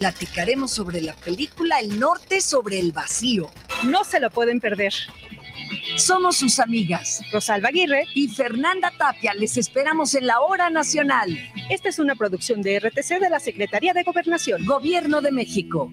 Platicaremos sobre la película El Norte sobre el Vacío. No se lo pueden perder. Somos sus amigas. Rosalba Aguirre y Fernanda Tapia. Les esperamos en la Hora Nacional. Esta es una producción de RTC de la Secretaría de Gobernación. Gobierno de México.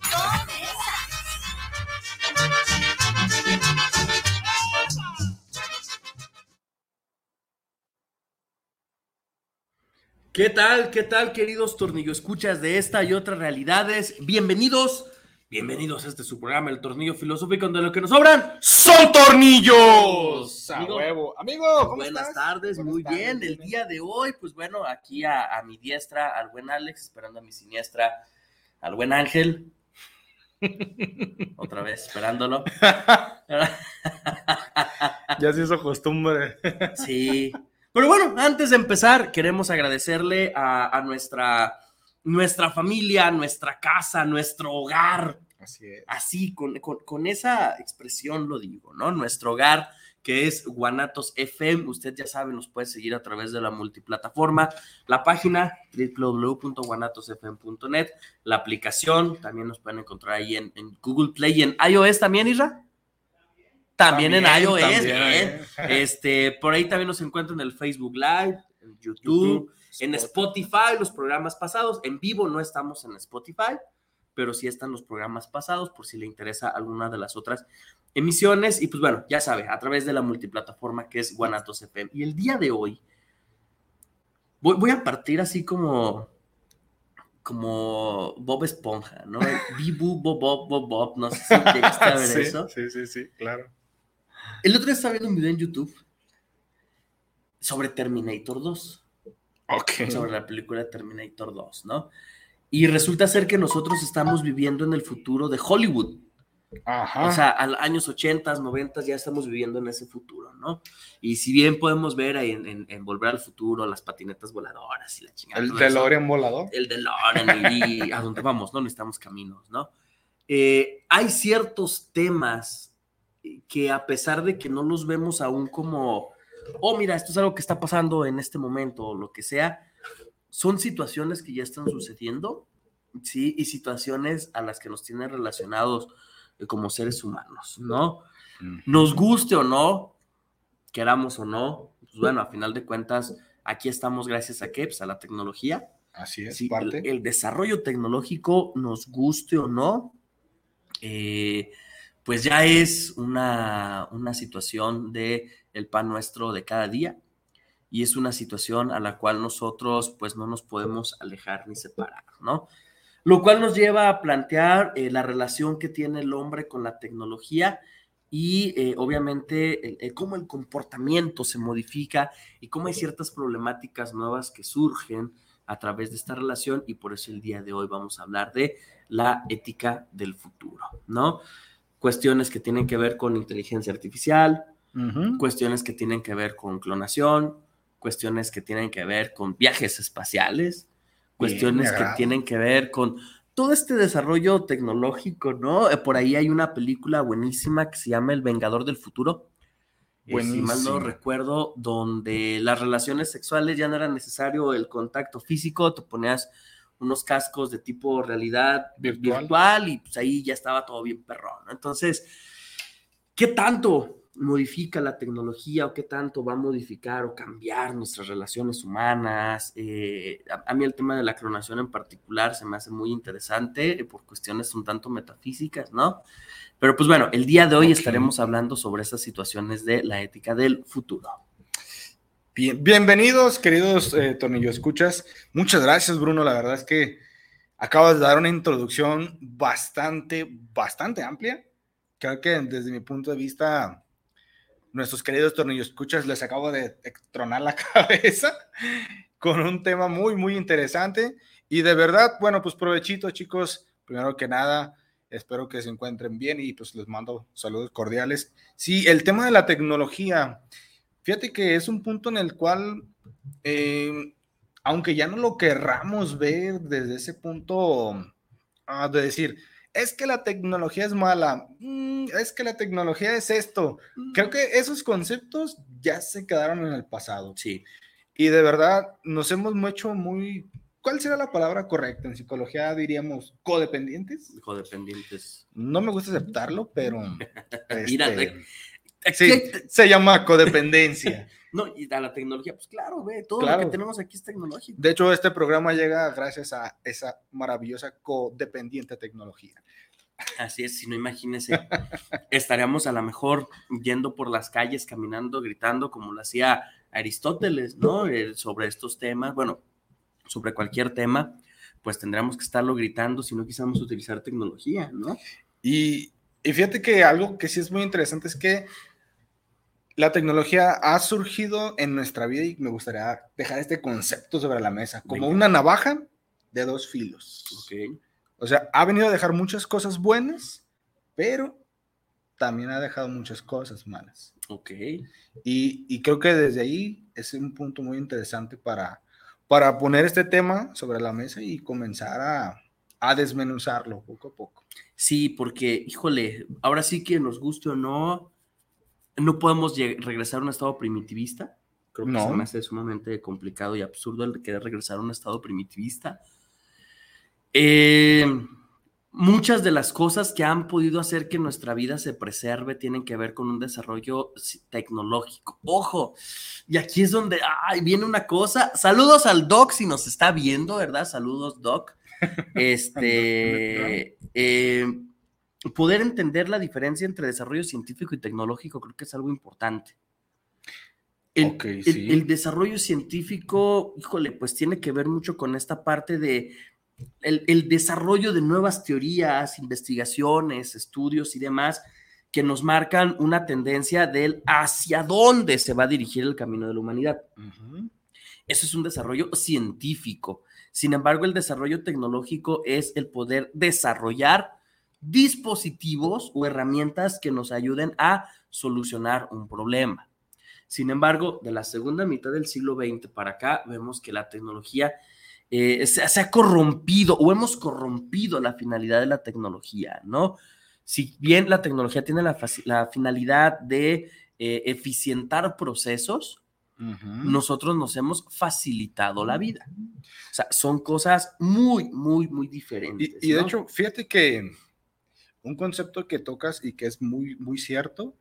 ¿Qué tal? ¿Qué tal, queridos tornillo escuchas de esta y otras realidades? Bienvenidos, bienvenidos a este su programa, El Tornillo Filosófico, donde lo que nos sobran son tornillos. Amigo, huevo. Amigo, buenas tardes, muy bien. El día de hoy, pues bueno, aquí a, a mi diestra, al buen Alex, esperando a mi siniestra, al buen Ángel. Otra vez, esperándolo. ya se hizo costumbre. sí. Pero bueno, antes de empezar, queremos agradecerle a, nuestra, nuestra familia, nuestra casa, nuestro hogar. Así es. Así, con, con esa expresión lo digo, ¿no? Nuestro hogar que es Guanatos FM. Usted ya sabe, nos puede seguir a través de la multiplataforma, la página www.guanatosfm.net, la aplicación, también nos pueden encontrar ahí en, Google Play y en iOS también, Isra. También, en iOS, Este, por ahí también nos encuentran en el Facebook Live, en YouTube, en Spotify, los programas pasados. En vivo no estamos en Spotify, pero sí están los programas pasados por si le interesa alguna de las otras emisiones. Y pues bueno, ya sabe, a través de la multiplataforma que es Guanatos FM. Y el día de hoy voy, voy a partir así como como Bob Esponja, ¿no? Bibu, Bob, Bob, Bob, Bob, no sé si llegaste a ver eso. Sí, sí, sí, claro. El otro día estaba viendo un video en YouTube sobre Terminator 2. Ok. Sobre la película Terminator 2, ¿no? Y resulta ser que nosotros estamos viviendo en el futuro de Hollywood. Ajá. O sea, a años 80, 90 ya estamos viviendo en ese futuro, ¿no? Y si bien podemos ver ahí en, Volver al Futuro las patinetas voladoras y la chingada. ¿El DeLorean volador? El DeLorean y, a dónde vamos, ¿no? Necesitamos caminos, ¿no? Eh, hay ciertos temas que a pesar de que no los vemos aún como, oh, mira, esto es algo que está pasando en este momento o lo que sea, son situaciones que ya están sucediendo, ¿sí? Y situaciones a las que nos tienen relacionados como seres humanos, ¿no? Nos guste o no, queramos o no, pues bueno, a final de cuentas, aquí estamos gracias a qué? Pues a la tecnología. Así es, sí, parte. El, desarrollo tecnológico, nos guste o no, eh, pues ya es una, una situación de el pan nuestro de cada día y es una situación a la cual nosotros pues no nos podemos alejar ni separar, ¿no? Lo cual nos lleva a plantear eh, la relación que tiene el hombre con la tecnología y eh, obviamente cómo el comportamiento se modifica y cómo hay ciertas problemáticas nuevas que surgen a través de esta relación y por eso el día de hoy vamos a hablar de la ética del futuro, ¿no? Cuestiones que tienen que ver con inteligencia artificial, cuestiones que tienen que ver con clonación, cuestiones que tienen que ver con viajes espaciales, cuestiones que tienen que ver con todo este desarrollo tecnológico, ¿no? Eh, por ahí hay una película buenísima que se llama El Vengador del Futuro. Eh, si mal no recuerdo, donde las relaciones sexuales ya no era necesario el contacto físico, te ponías unos cascos de tipo realidad virtual, y pues ahí ya estaba todo bien perrón. Entonces, ¿qué tanto modifica la tecnología o qué tanto va a modificar o cambiar nuestras relaciones humanas. Eh, a, mí el tema de la clonación en particular se me hace muy interesante eh, por cuestiones un tanto metafísicas, ¿no? Pero pues bueno, el día de hoy estaremos hablando sobre esas situaciones de la ética del futuro. Bien, bienvenidos, queridos eh, Tornillo Escuchas. Muchas gracias, Bruno. La verdad es que acabas de dar una introducción bastante, bastante amplia. Creo que desde mi punto de vista nuestros queridos tornillos escuchas, les acabo de tronar la cabeza. con un tema muy, muy interesante. Y de verdad, bueno, pues provechito, chicos. Primero que nada, espero que se encuentren bien y pues les mando saludos cordiales. Sí, el tema de la tecnología, fíjate que es un punto en el cual, eh, aunque ya no lo querramos ver desde ese punto ah, de decir, es que la tecnología es mala, mm, es que la tecnología es esto. Creo que esos conceptos ya se quedaron en el pasado. Sí. Y de verdad nos hemos hecho muy, ¿cuál será la palabra correcta? En psicología diríamos codependientes. Codependientes. No me gusta aceptarlo, pero... Mira, este, Aquí sí, se llama codependencia. No, y a la tecnología, pues claro, ve, todo Claro. lo que tenemos aquí es tecnológico. De hecho, este programa llega gracias a esa maravillosa codependiente tecnología. Así es, si no imagínese, estaríamos a lo mejor yendo por las calles, caminando, gritando, como lo hacía Aristóteles, ¿no? Eh, sobre estos temas, bueno, sobre cualquier tema, pues tendríamos que estarlo gritando si no quisiéramos utilizar tecnología, ¿no? Y, y fíjate que algo que sí es muy interesante es que la tecnología ha surgido en nuestra vida y me gustaría dejar este concepto sobre la mesa, como Venga. una navaja de dos filos. Ok. O sea, ha venido a dejar muchas cosas buenas, pero también ha dejado muchas cosas malas. Ok. Y, y creo que desde ahí es un punto muy interesante para, para poner este tema sobre la mesa y comenzar a, a desmenuzarlo poco a poco. Sí, porque, híjole, ahora sí que nos guste o no, no podemos regresar a un estado primitivista. Creo que No. se me hace sumamente complicado y absurdo el querer regresar a un estado primitivista. Eh, muchas de las cosas que han podido hacer que nuestra vida se preserve tienen que ver con un desarrollo tecnológico. Ojo, y aquí es donde ay, viene una cosa. Saludos al Doc si nos está viendo, ¿verdad? Saludos, Doc. Este, eh, poder entender la diferencia entre desarrollo científico y tecnológico creo que es algo importante. El, el- sí. el desarrollo científico, híjole, pues tiene que ver mucho con esta parte de el, el desarrollo de nuevas teorías, investigaciones, estudios y demás que nos marcan una tendencia del hacia dónde se va a dirigir el camino de la humanidad. Eso es un desarrollo científico. Sin embargo, el desarrollo tecnológico es el poder desarrollar dispositivos o herramientas que nos ayuden a solucionar un problema. Sin embargo, de la segunda mitad del siglo XX para acá, vemos que la tecnología eh, se, se ha corrompido o hemos corrompido la finalidad de la tecnología, ¿no? Si bien la tecnología tiene la, finalidad de eh, eficientar procesos, nosotros nos hemos facilitado la vida. O sea, son cosas muy, muy, muy diferentes. Y, y de ¿no? hecho, fíjate que un concepto que tocas y que es muy, muy cierto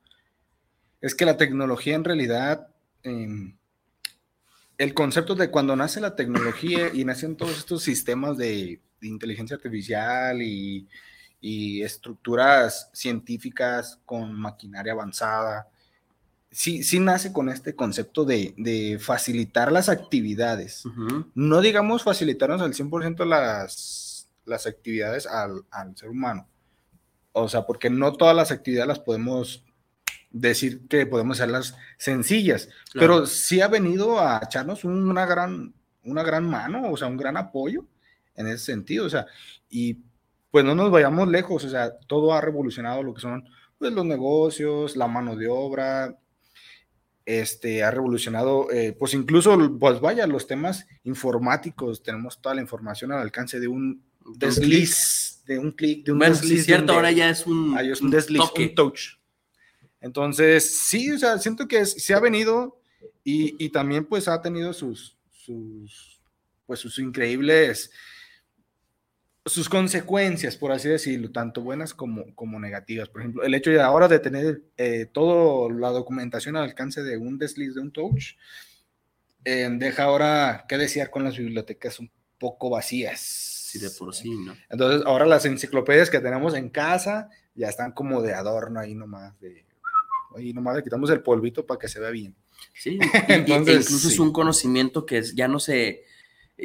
es que la tecnología en realidad, em, el concepto de cuando nace la tecnología y nacen todos estos sistemas de, de inteligencia artificial y, y estructuras científicas con maquinaria avanzada, sí, sí nace con este concepto de, de facilitar las actividades no digamos facilitarnos al 100% las, las actividades al, al ser humano. O sea, porque no todas las actividades las podemos decir que podemos hacerlas sencillas, claro. pero sí ha venido a echarnos una gran, una gran mano, o sea, un gran apoyo en ese sentido. O sea, y pues no nos vayamos lejos, o sea, todo ha revolucionado lo que son pues, los negocios, la mano de obra, este, ha revolucionado, eh, pues incluso, pues vaya, los temas informáticos, tenemos toda la información al alcance de un De un desliz, de un clic, de un Bueno, sí desliz. es de un cierto, ahora ya es un, Ah, es un desliz, toque. un touch. Entonces, sí, o sea, siento que se ha venido y, y también pues ha tenido sus, sus, pues sus increíbles, sus consecuencias, por así decirlo, tanto buenas como, como negativas. Por ejemplo, el hecho de ahora de tener eh, toda la documentación al alcance de un desliz, de un touch, eh, deja ahora que desear con las bibliotecas un poco vacías. Sí, de por sí, ¿no? Entonces, ahora las enciclopedias que tenemos en casa ya están como de adorno ahí nomás, de ahí nomás le quitamos el polvito para que se vea bien. Sí, y- Entonces, e incluso es sí. un conocimiento que es- ya no se,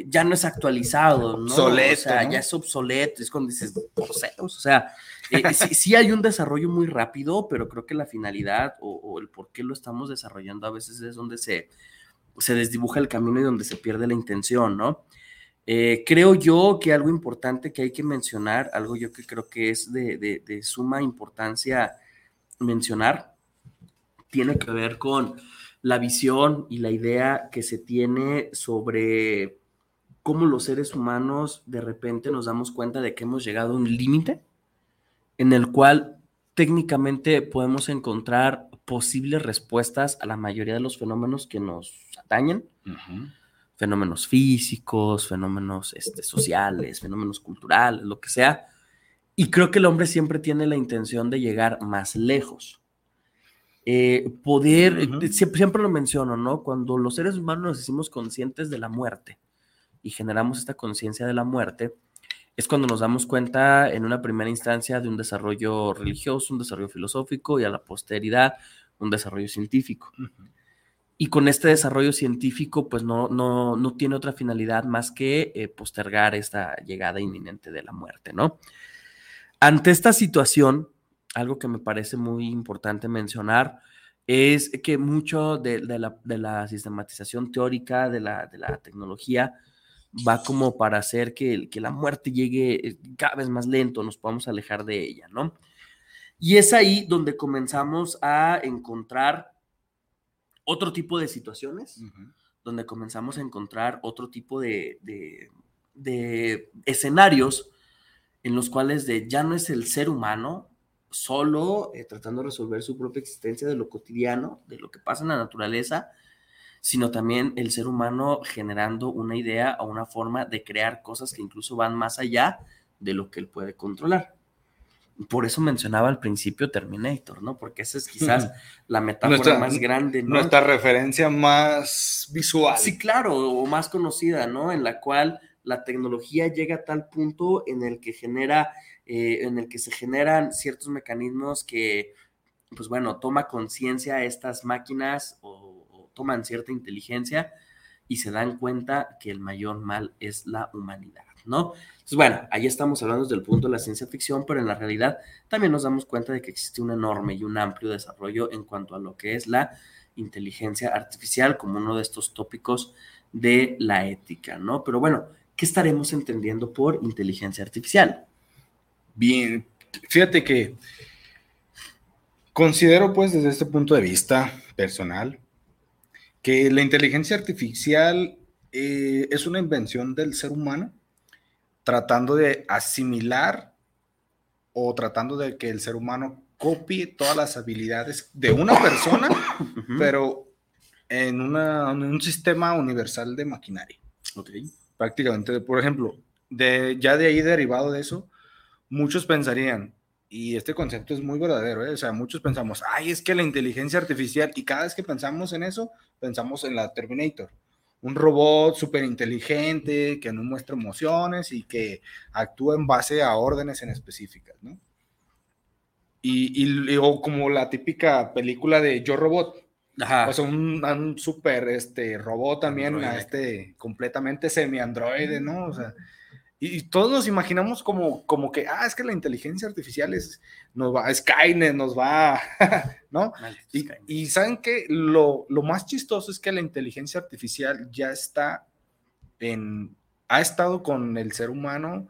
ya no es actualizado, ¿no? Obsoleto, o sea, ¿no? ya es obsoleto, es cuando dices, por o sea, eh, sí, sí hay un desarrollo muy rápido, pero creo que la finalidad o, o el por qué lo estamos desarrollando a veces es donde se, se desdibuja el camino y donde se pierde la intención, ¿no? Eh, creo yo que algo importante que hay que mencionar, algo yo que creo que es de, suma importancia mencionar, tiene que ver con la visión y la idea que se tiene sobre cómo los seres humanos de repente nos damos cuenta de que hemos llegado a un límite en el cual técnicamente podemos encontrar posibles respuestas a la mayoría de los fenómenos que nos atañen fenómenos físicos, fenómenos este, sociales, fenómenos culturales, lo que sea. Y creo que el hombre siempre tiene la intención de llegar más lejos. Eh, poder, eh, siempre, lo menciono, ¿no? Cuando los seres humanos nos hicimos conscientes de la muerte y generamos esta conciencia de la muerte, es cuando nos damos cuenta en una primera instancia de un desarrollo religioso, un desarrollo filosófico y a la posteridad un desarrollo científico y con este desarrollo científico, pues no, no, no tiene otra finalidad más que eh, postergar esta llegada inminente de la muerte, ¿no? Ante esta situación, algo que me parece muy importante mencionar es que mucho de, la, sistematización teórica de la, tecnología va como para hacer que, que la muerte llegue eh, cada vez más lento, nos podamos alejar de ella, ¿no? Y es ahí donde comenzamos a encontrar otro tipo de situaciones donde comenzamos a encontrar otro tipo de, escenarios en los cuales de, ya no es el ser humano solo eh, tratando de resolver su propia existencia de lo cotidiano, de lo que pasa en la naturaleza, sino también el ser humano generando una idea o una forma de crear cosas que incluso van más allá de lo que él puede controlar por eso mencionaba al principio Terminator, ¿no? Porque esa es quizás la metáfora más grande, ¿no? Nuestra referencia más visual. Sí, claro, o más conocida, ¿no? En la cual la tecnología llega a tal punto en el que genera, eh, en el que se generan ciertos mecanismos que, pues bueno, toma conciencia estas máquinas o, o toman cierta inteligencia y se dan cuenta que el mayor mal es la humanidad, ¿no? Entonces, bueno, ahí estamos hablando desde el punto de la ciencia ficción, pero en la realidad también nos damos cuenta de que existe un enorme y un amplio desarrollo en cuanto a lo que es la inteligencia artificial como uno de estos tópicos de la ética, ¿no? Pero bueno, ¿qué estaremos entendiendo por inteligencia artificial? Bien, fíjate que considero pues desde este punto de vista personal que la inteligencia artificial eh, es una invención del ser humano tratando de asimilar o tratando de que el ser humano copie todas las habilidades de una persona, pero en, un sistema universal de maquinaria. Okay. Prácticamente, por ejemplo, de, ya de ahí derivado de eso, muchos pensarían, y este concepto es muy verdadero, ¿eh? o sea, muchos pensamos, ay, es que la inteligencia artificial, y cada vez que pensamos en eso, pensamos en la Terminator un robot súper inteligente que no muestra emociones y que actúa en base a órdenes en específicas, ¿no? Y, o como la típica película de Yo Robot. O sea, un, un súper este, robot también, este, completamente semi-androide, ¿no? O sea, y, todos nos imaginamos como, como que, ah, es que la inteligencia artificial es, nos va, Skynet nos va, ¿no? Y, saben que lo, lo, más chistoso es que la inteligencia artificial ya está en, ha estado con el ser humano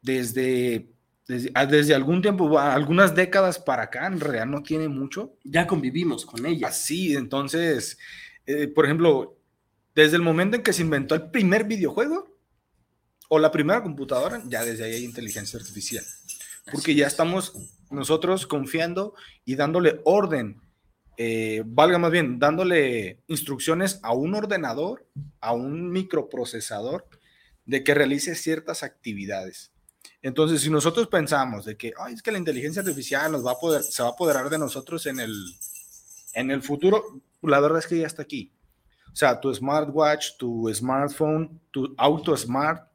desde, desde, ah, desde algún tiempo, algunas décadas para acá, en realidad no tiene mucho. Ya convivimos con ella. Así, entonces, eh, por ejemplo, desde el momento en que se inventó el primer videojuego, o la primera computadora, ya desde ahí hay inteligencia artificial. Porque ya estamos nosotros confiando y dándole orden, eh, valga más bien, dándole instrucciones a un ordenador, a un microprocesador, de que realice ciertas actividades. Entonces, si nosotros pensamos de que, Ay, es que la inteligencia artificial nos va a poder, se va a apoderar de nosotros en el, en el futuro, la verdad es que ya está aquí. O sea, tu smartwatch, tu smartphone, tu auto smart,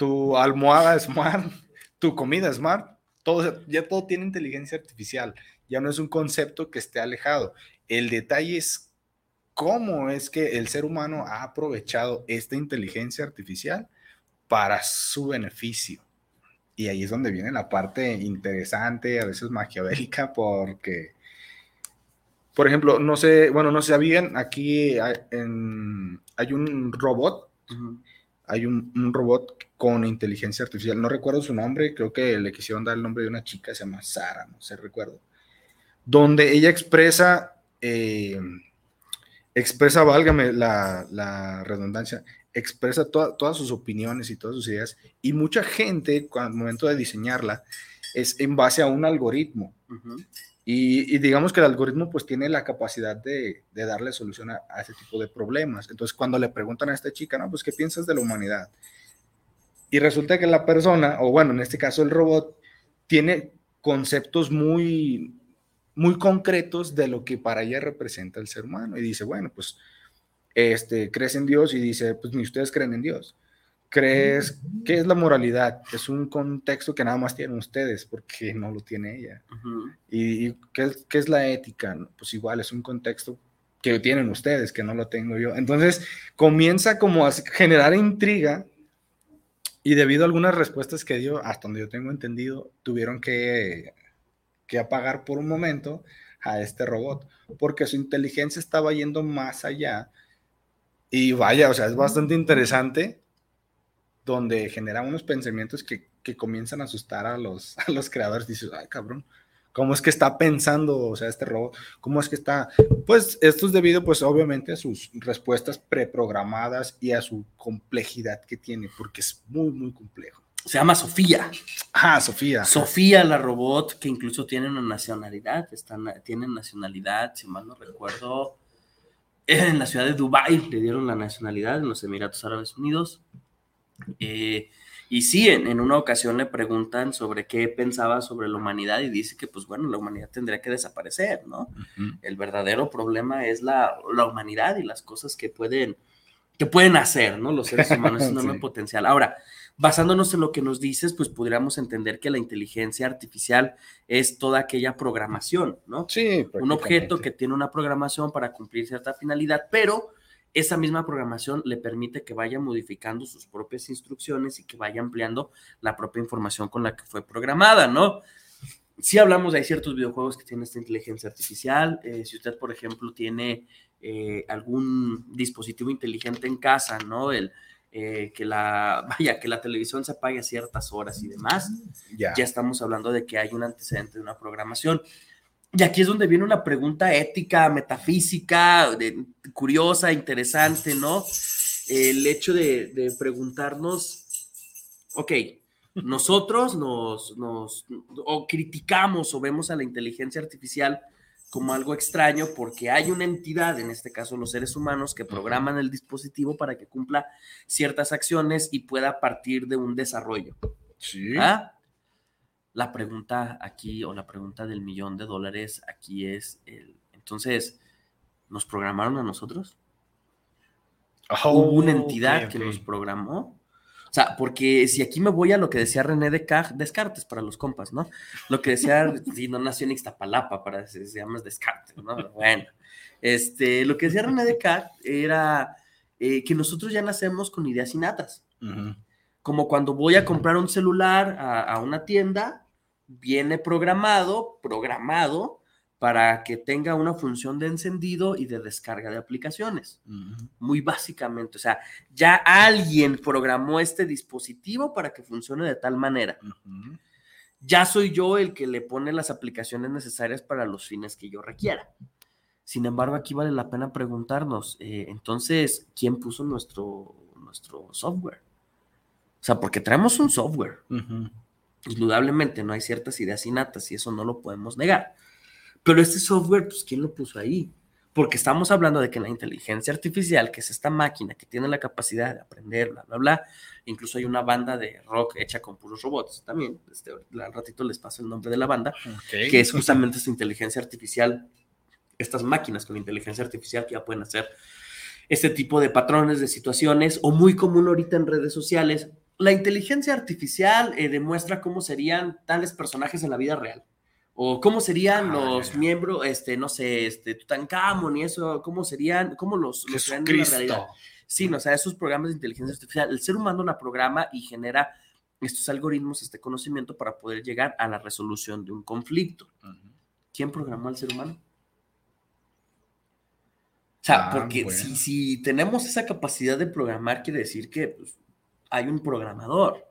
tu almohada smart, tu comida smart, todo, ya todo tiene inteligencia artificial, ya no es un concepto que esté alejado. El detalle es cómo es que el ser humano ha aprovechado esta inteligencia artificial para su beneficio. Y ahí es donde viene la parte interesante, a veces maquiavélica, porque Por ejemplo, no sé, bueno, no sabían, aquí hay, en, hay un robot, hay un, un, robot con inteligencia artificial, no recuerdo su nombre, creo que le quisieron dar el nombre de una chica, se llama Sara, no sé, recuerdo, donde ella expresa, eh, expresa, válgame la, la redundancia, expresa todas sus opiniones y todas sus ideas, y mucha gente, al momento de diseñarla, es en base a un algoritmo. Y, digamos que el algoritmo pues tiene la capacidad de, darle solución a, ese tipo de problemas. Entonces cuando le preguntan a esta chica, no, pues ¿qué piensas de la humanidad? Y resulta que la persona, o bueno, en este caso el robot, tiene conceptos muy, muy concretos de lo que para ella representa el ser humano. Y dice, bueno, pues este, crees en Dios y dice, pues ni ustedes creen en Dios. ¿Crees qué es la moralidad? Es un contexto que nada más tienen ustedes porque no lo tiene ella. ¿Y, qué, qué, es la ética? Pues igual es un contexto que tienen ustedes, que no lo tengo yo. Entonces comienza como a generar intriga y debido a algunas respuestas que dio, hasta donde yo tengo entendido, tuvieron que, que apagar por un momento a este robot porque su inteligencia estaba yendo más allá y vaya, o sea, es bastante interesante donde genera unos pensamientos que, que comienzan a asustar a los, a los creadores. Dices, ay, cabrón, ¿cómo es que está pensando, o sea, este robot? ¿Cómo es que está? Pues esto es debido, pues obviamente, a sus respuestas preprogramadas y a su complejidad que tiene, porque es muy, muy complejo. Se llama Sofía. Ah, Sofía. Sofía, la robot, que incluso tiene una nacionalidad, están, tiene nacionalidad, si mal no recuerdo, en la ciudad de Dubái le dieron la nacionalidad en los Emiratos Árabes Unidos. Eh, y sí, en, una ocasión le preguntan sobre qué pensaba sobre la humanidad y dice que, pues bueno, la humanidad tendría que desaparecer, ¿no? El verdadero problema es la, la, humanidad y las cosas que pueden, que pueden hacer, ¿no? Los seres humanos, es enorme potencial. Ahora, basándonos en lo que nos dices, pues podríamos entender que la inteligencia artificial es toda aquella programación, ¿no? Sí. Un objeto que tiene una programación para cumplir cierta finalidad, pero esa misma programación le permite que vaya modificando sus propias instrucciones y que vaya ampliando la propia información con la que fue programada, ¿no? Si hablamos de hay ciertos videojuegos que tienen esta inteligencia artificial. Eh, si usted, por ejemplo, tiene eh, algún dispositivo inteligente en casa, ¿no? El, eh, que la, vaya, que la televisión se apague a ciertas horas y demás, ya. estamos hablando de que hay un antecedente de una programación. Y aquí es donde viene una pregunta ética, metafísica, de, curiosa, interesante, ¿no? El hecho de, de preguntarnos, ok, nosotros nos, nos o criticamos o vemos a la inteligencia artificial como algo extraño porque hay una entidad, en este caso los seres humanos, que programan el dispositivo para que cumpla ciertas acciones y pueda partir de un desarrollo. Sí. ¿Ah? La pregunta aquí, o la pregunta del millón de dólares aquí es, el, entonces, ¿nos programaron a nosotros? ¿Hubo una entidad que nos programó? O sea, porque si aquí me voy a lo que decía René Descartes para los compas, ¿no? Lo que decía, si no nació en Ixtapalapa, para se, se llama Descartes, ¿no? Bueno, este, lo que decía René Descartes era eh, que nosotros ya nacemos con ideas innatas. Como cuando voy a comprar un celular a, a una tienda, viene programado, programado para que tenga una función de encendido y de descarga de aplicaciones. Muy básicamente, o sea, ya alguien programó este dispositivo para que funcione de tal manera. Ya soy yo el que le pone las aplicaciones necesarias para los fines que yo requiera. Sin embargo, aquí vale la pena preguntarnos, eh, entonces, ¿quién puso nuestro, nuestro software? O sea, porque traemos un software. Indudablemente no hay ciertas ideas innatas y eso no lo podemos negar pero este software, pues, ¿quién lo puso ahí? Porque estamos hablando de que la inteligencia artificial, que es esta máquina que tiene la capacidad de aprender, bla, bla, bla, incluso hay una banda de rock hecha con puros robots también, este, al ratito les paso el nombre de la banda, que es justamente esta inteligencia artificial, estas máquinas con inteligencia artificial que ya pueden hacer este tipo de patrones de situaciones, o muy común ahorita en redes sociales, la inteligencia artificial eh, demuestra cómo serían tales personajes en la vida real. O cómo serían ah, los miembros, este, no sé, este, Tutankamón y eso, cómo serían, cómo los, los en la realidad. Sí, no, o sea, esos programas de inteligencia artificial, el ser humano la programa y genera estos algoritmos, este conocimiento para poder llegar a la resolución de un conflicto. ¿Quién programó al ser humano? O sea, Ah, porque bueno. si, si tenemos esa capacidad de programar, quiere decir que pues, hay un programador.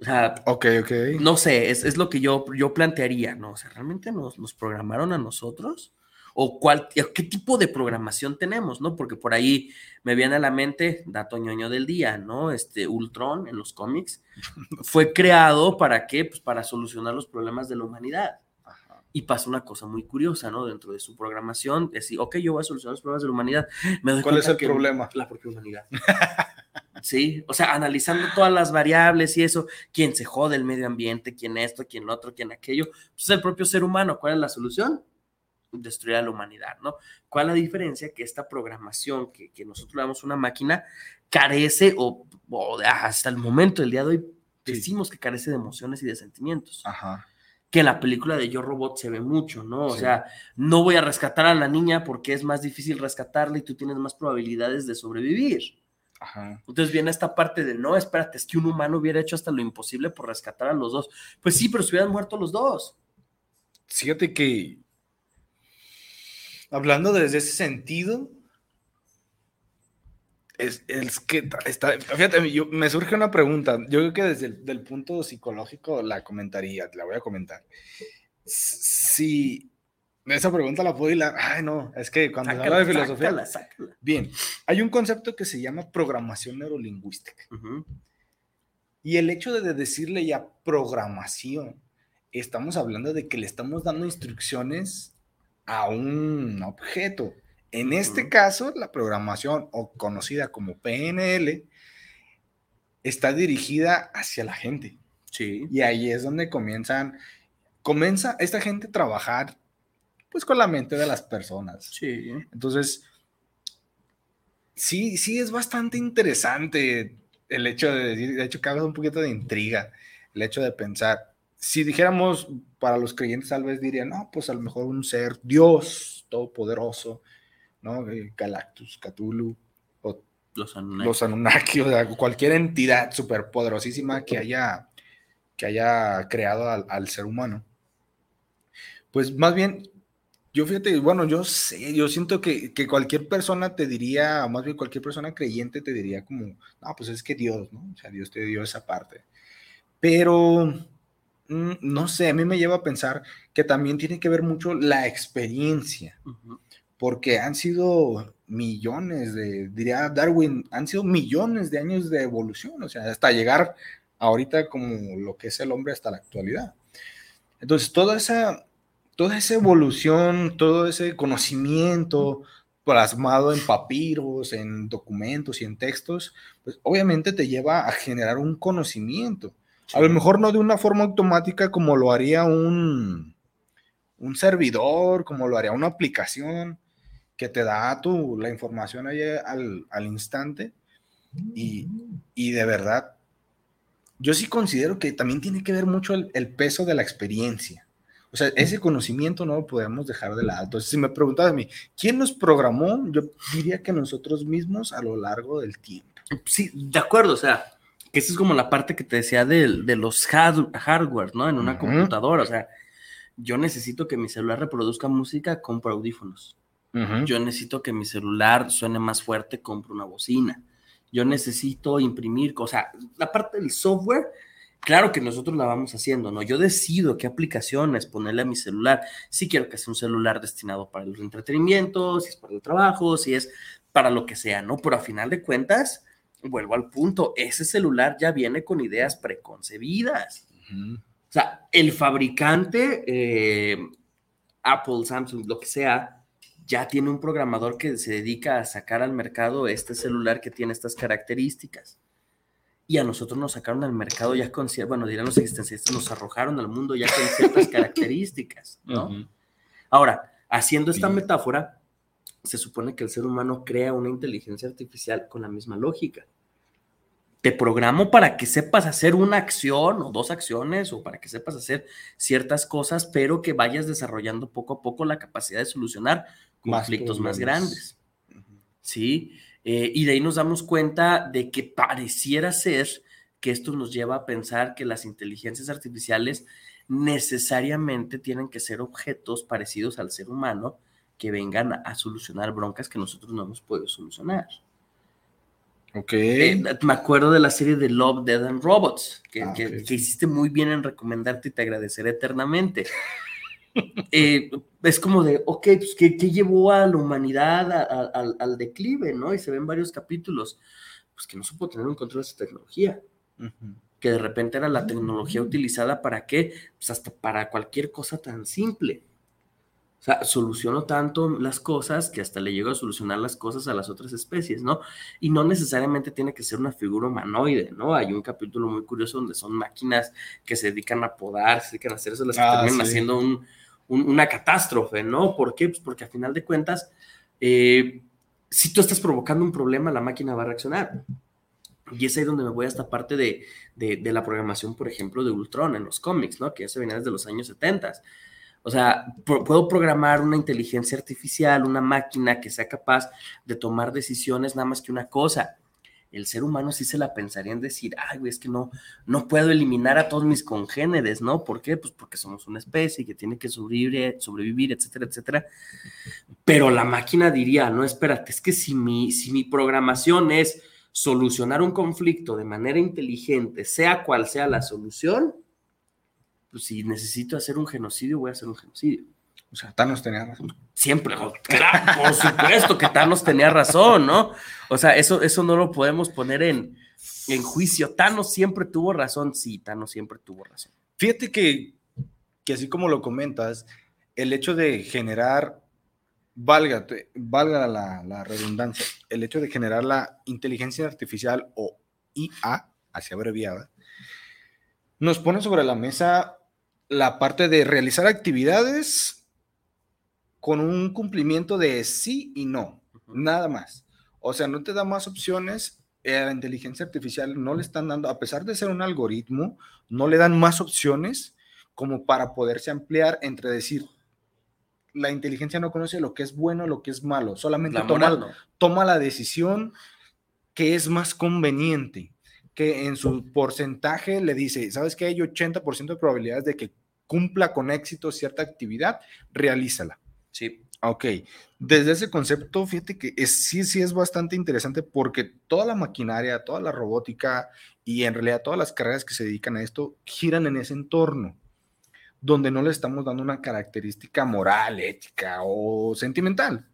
O sea, Ok, ok. no sé, es, es lo que yo, yo plantearía, ¿no? O sea, ¿realmente nos, nos programaron a nosotros? ¿O cuál, qué tipo de programación tenemos, no? Porque por ahí me viene a la mente, dato ñoño del día, ¿no? Este Ultron en los cómics fue creado para qué? Pues para solucionar los problemas de la humanidad. Ajá. Y pasa una cosa muy curiosa, ¿no? Dentro de su programación, decir, ok, yo voy a solucionar los problemas de la humanidad. Me doy ¿Cuál es el que problema? La propia humanidad. Sí, o sea, analizando todas las variables y eso, quién se jode el medio ambiente, quién esto, quién lo otro, quién aquello, pues el propio ser humano. ¿Cuál es la solución? Destruir a la humanidad, ¿no? ¿Cuál es la diferencia? Que esta programación que, que nosotros le damos a una máquina carece o, o hasta el momento del día de hoy Sí. decimos que carece de emociones y de sentimientos Ajá. que en la película de Yo Robot se ve mucho, ¿no? O Sí. sea, no voy a rescatar a la niña porque es más difícil rescatarla y tú tienes más probabilidades de sobrevivir. Ajá. Entonces viene esta parte de, no, espérate, es que un humano hubiera hecho hasta lo imposible por rescatar a los dos. Pues sí, pero se hubieran muerto los dos. Fíjate que hablando desde ese sentido, es, es que está, fíjate, yo- me surge una pregunta. Yo creo que desde el del punto psicológico la comentaría, la voy a comentar. Si esa pregunta la puedo hilar, ay no, es que cuando se habla de Sácala, filosofía, sácala, sácala. bien, hay un concepto que se llama programación neurolingüística. Ujú. Y el hecho de decirle ya programación, estamos hablando de que le estamos dando instrucciones a un objeto. En este Ujú. caso, la programación, o conocida como PNL, está dirigida hacia la gente. Sí. Y ahí es donde comienzan, comienza esta gente a trabajar pues con la mente de las personas. Sí. Entonces, sí, sí es bastante interesante el hecho de decir, de hecho, causa un poquito de intriga, el hecho de pensar, si dijéramos para los creyentes tal vez dirían, no, pues a lo mejor un ser Dios todopoderoso, ¿no? Galactus, Cthulhu, o Los Anunnaki. los Anunnaki, o sea, cualquier entidad superpoderosísima que haya, que haya creado al, al ser humano. Pues más bien, yo fíjate, bueno, yo sé, yo siento que, que cualquier persona te diría, más bien cualquier persona creyente te diría como, no, pues es que Dios, ¿no? O sea, Dios te dio esa parte. Pero, mm, no sé, a mí me lleva a pensar que también tiene que ver mucho la experiencia porque han sido millones de, diría Darwin, han sido millones de años de evolución, o sea, hasta llegar ahorita como lo que es el hombre hasta la actualidad. Entonces, toda esa, toda esa evolución, todo ese conocimiento plasmado en papiros, en documentos y en textos, pues obviamente te lleva a generar un conocimiento. A lo mejor no de una forma automática como lo haría un, un servidor, como lo haría una aplicación que te da tu, la información ahí al, al instante. Y, y de verdad, yo sí considero que también tiene que ver mucho el, el peso de la experiencia. O sea, ese conocimiento no lo podemos dejar de lado. Entonces, si me preguntas a mí, ¿quién nos programó? Yo diría que nosotros mismos a lo largo del tiempo. Sí, de acuerdo, o sea, que esa es como la parte que te decía de, de los hard- hardware, ¿no? En una Ujú. computadora, o sea, yo necesito que mi celular reproduzca música, compro audífonos. Yo necesito que mi celular suene más fuerte, compro una bocina. Yo necesito imprimir, o sea, la parte del software, claro que nosotros la vamos haciendo, ¿no? Yo decido qué aplicaciones ponerle a mi celular. Si quiero que sea un celular destinado para el entretenimiento, si es para el trabajo, si es para lo que sea, ¿no? Pero a final de cuentas, vuelvo al punto, ese celular ya viene con ideas preconcebidas. O sea, el fabricante, eh, Apple, Samsung, lo que sea, ya tiene un programador que se dedica a sacar al mercado este celular que tiene estas características. Y a nosotros nos sacaron al mercado ya con, cier- bueno, dirán los existencialistas, nos arrojaron al mundo ya con ciertas características, ¿no? Ahora, haciendo esta metáfora, se supone que el ser humano crea una inteligencia artificial con la misma lógica. Te programo para que sepas hacer una acción o dos acciones o para que sepas hacer ciertas cosas, pero que vayas desarrollando poco a poco la capacidad de solucionar conflictos más grandes. ¿sí? Eh, y de ahí nos damos cuenta de que pareciera ser que esto nos lleva a pensar que las inteligencias artificiales necesariamente tienen que ser objetos parecidos al ser humano que vengan a, solucionar broncas que nosotros no hemos podido solucionar. Ok. Eh, me acuerdo de la serie de Love, Dead and Robots, que, Ah, que- ok. que hiciste muy bien en recomendarte y te agradeceré eternamente. Eh, es como de, ok, pues, ¿qué, qué llevó a la humanidad a- a- al, al declive, no? Y se ven varios capítulos, pues que no supo tener un control de esa tecnología, que de repente era la tecnología utilizada para qué, pues hasta para cualquier cosa tan simple. O sea, solucionó tanto las cosas que hasta le llegó a solucionar las cosas a las otras especies, ¿no? Y no necesariamente tiene que ser una figura humanoide, ¿no? Hay un capítulo muy curioso donde son máquinas que se dedican a podar, se dedican a hacer eso, las que Ah, terminan sí. haciendo un- un- una catástrofe, ¿no? ¿Por qué? Pues porque a final de cuentas, eh, si tú estás provocando un problema, la máquina va a reaccionar. Y es ahí donde me voy a esta parte de, de- la programación, por ejemplo, de Ultron en los cómics, ¿no? Que ya se venía desde los años 70. O sea, puedo programar una inteligencia artificial, una máquina que sea capaz de tomar decisiones nada más que una cosa. El ser humano sí se la pensaría en decir, ay, güey, es que no, no puedo eliminar a todos mis congéneres, ¿no? ¿Por qué? Pues porque somos una especie que tiene que sobrevivir, sobrevivir, etcétera, etcétera. Pero la máquina diría, no, espérate, es que si mi, si mi programación es solucionar un conflicto de manera inteligente, sea cual sea la solución, pues si necesito hacer un genocidio, voy a hacer un genocidio. O sea, Thanos tenía razón. Siempre, claro, por supuesto que Thanos tenía razón, ¿no? O sea, eso, eso no lo podemos poner en, en juicio. Thanos siempre tuvo razón, sí, Thanos siempre tuvo razón. Fíjate que, que así como lo comentas, el hecho de generar, valga, valga la, la redundancia, el hecho de generar la inteligencia artificial o IA, así abreviada, nos pone sobre la mesa la parte de realizar actividades con un cumplimiento de sí y no, nada más. O sea, no te da más opciones. eh, A la inteligencia artificial no le están dando, a pesar de ser un algoritmo, no le dan más opciones como para poderse ampliar entre decir, la inteligencia no conoce lo que es bueno, lo que es malo, solamente La toma, moral, no. toma la decisión que es más conveniente, que en su porcentaje le dice, ¿sabes qué? Hay 80% de probabilidades de que cumpla con éxito cierta actividad, realízala. Sí, Ok, desde ese concepto, fíjate que es, sí, sí es bastante interesante porque toda la maquinaria, toda la robótica y en realidad todas las carreras que se dedican a esto giran en ese entorno, donde no le estamos dando una característica moral, ética o sentimental.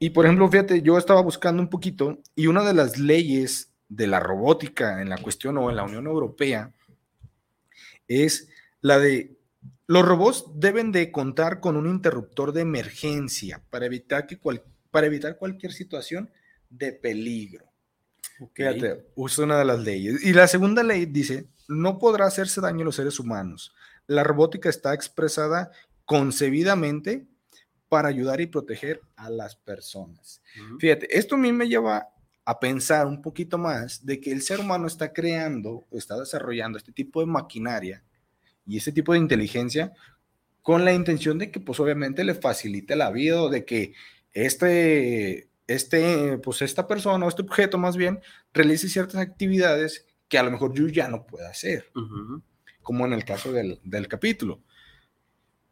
Y por ejemplo, fíjate, yo estaba buscando un poquito y una de las leyes de la robótica en la cuestión o en la Unión Europea es la de los robots deben de contar con un interruptor de emergencia para evitar, que cual- para evitar cualquier situación de peligro. Fíjate, usa una de las leyes. Y la segunda ley dice, no podrá hacerse daño a los seres humanos. La robótica está expresada concebidamente para ayudar y proteger a las personas. Fíjate, esto a mí me lleva a pensar un poquito más de que el ser humano está creando, está desarrollando este tipo de maquinaria y este tipo de inteligencia con la intención de que pues obviamente le facilite la vida o de que este, este, pues esta persona o este objeto más bien realice ciertas actividades que a lo mejor yo ya no pueda hacer como en el caso del, del capítulo.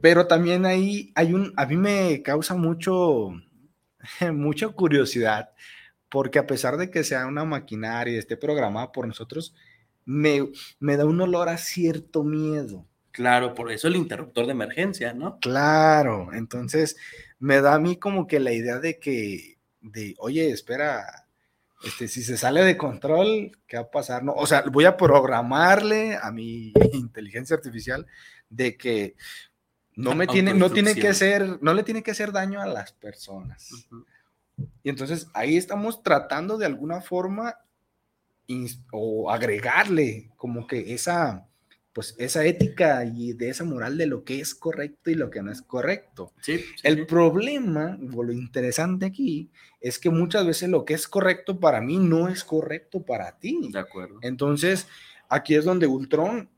Pero también ahí hay un, a mí me causa mucho, mucha curiosidad, porque a pesar de que sea una maquinaria y esté programada por nosotros, me, me da un olor a cierto miedo. Claro, por eso el interruptor de emergencia, ¿no? Claro, entonces me da a mí como que la idea de que, de, oye, espera, este, si se sale de control, ¿qué va a pasar? No, o sea, voy a programarle a mi inteligencia artificial de que no me tiene, no tiene que hacer, no le tiene que hacer daño a las personas. Y entonces ahí estamos tratando de alguna forma o agregarle como que esa, pues esa ética y de esa moral de lo que es correcto y lo que no es correcto. Sí, sí, El problema, o lo interesante aquí, es que muchas veces lo que es correcto para mí no es correcto para ti. De acuerdo. Entonces, aquí es donde Ultron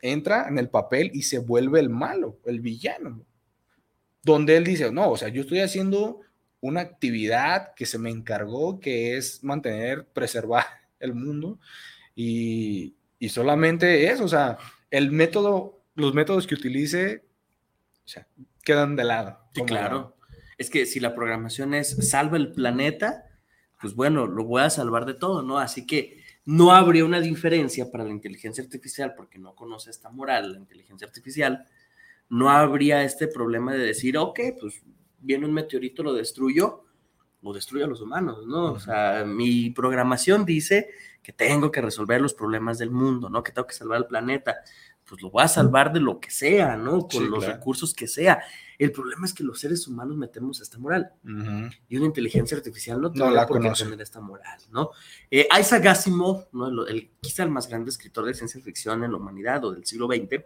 entra en el papel y se vuelve el malo, el villano. Donde él dice, no, o sea, yo estoy haciendo una actividad que se me encargó, que es mantener, preservar el mundo, y, y solamente eso, o sea, el método, los métodos que utilice O sea, quedan de lado. Sí, claro. Es que si la programación es salva el planeta, pues bueno, lo voy a salvar de todo, ¿no? Así que no habría una diferencia para la inteligencia artificial porque no conoce esta moral, la inteligencia artificial. No habría este problema de decir, ok, pues viene un meteorito, lo destruyo o destruyo a los humanos, ¿no? O sea, mi programación dice que tengo que resolver los problemas del mundo, ¿no? Que tengo que salvar el planeta. Pues lo voy a salvar de lo que sea, ¿no? Con Sí, los claro. recursos que sea. El problema es que los seres humanos metemos esta moral y una inteligencia artificial no la por qué tener esta moral, ¿no? Eh, Isaac Asimov, ¿no? el, el- quizá el más grande escritor de ciencia ficción en la humanidad o del siglo XX,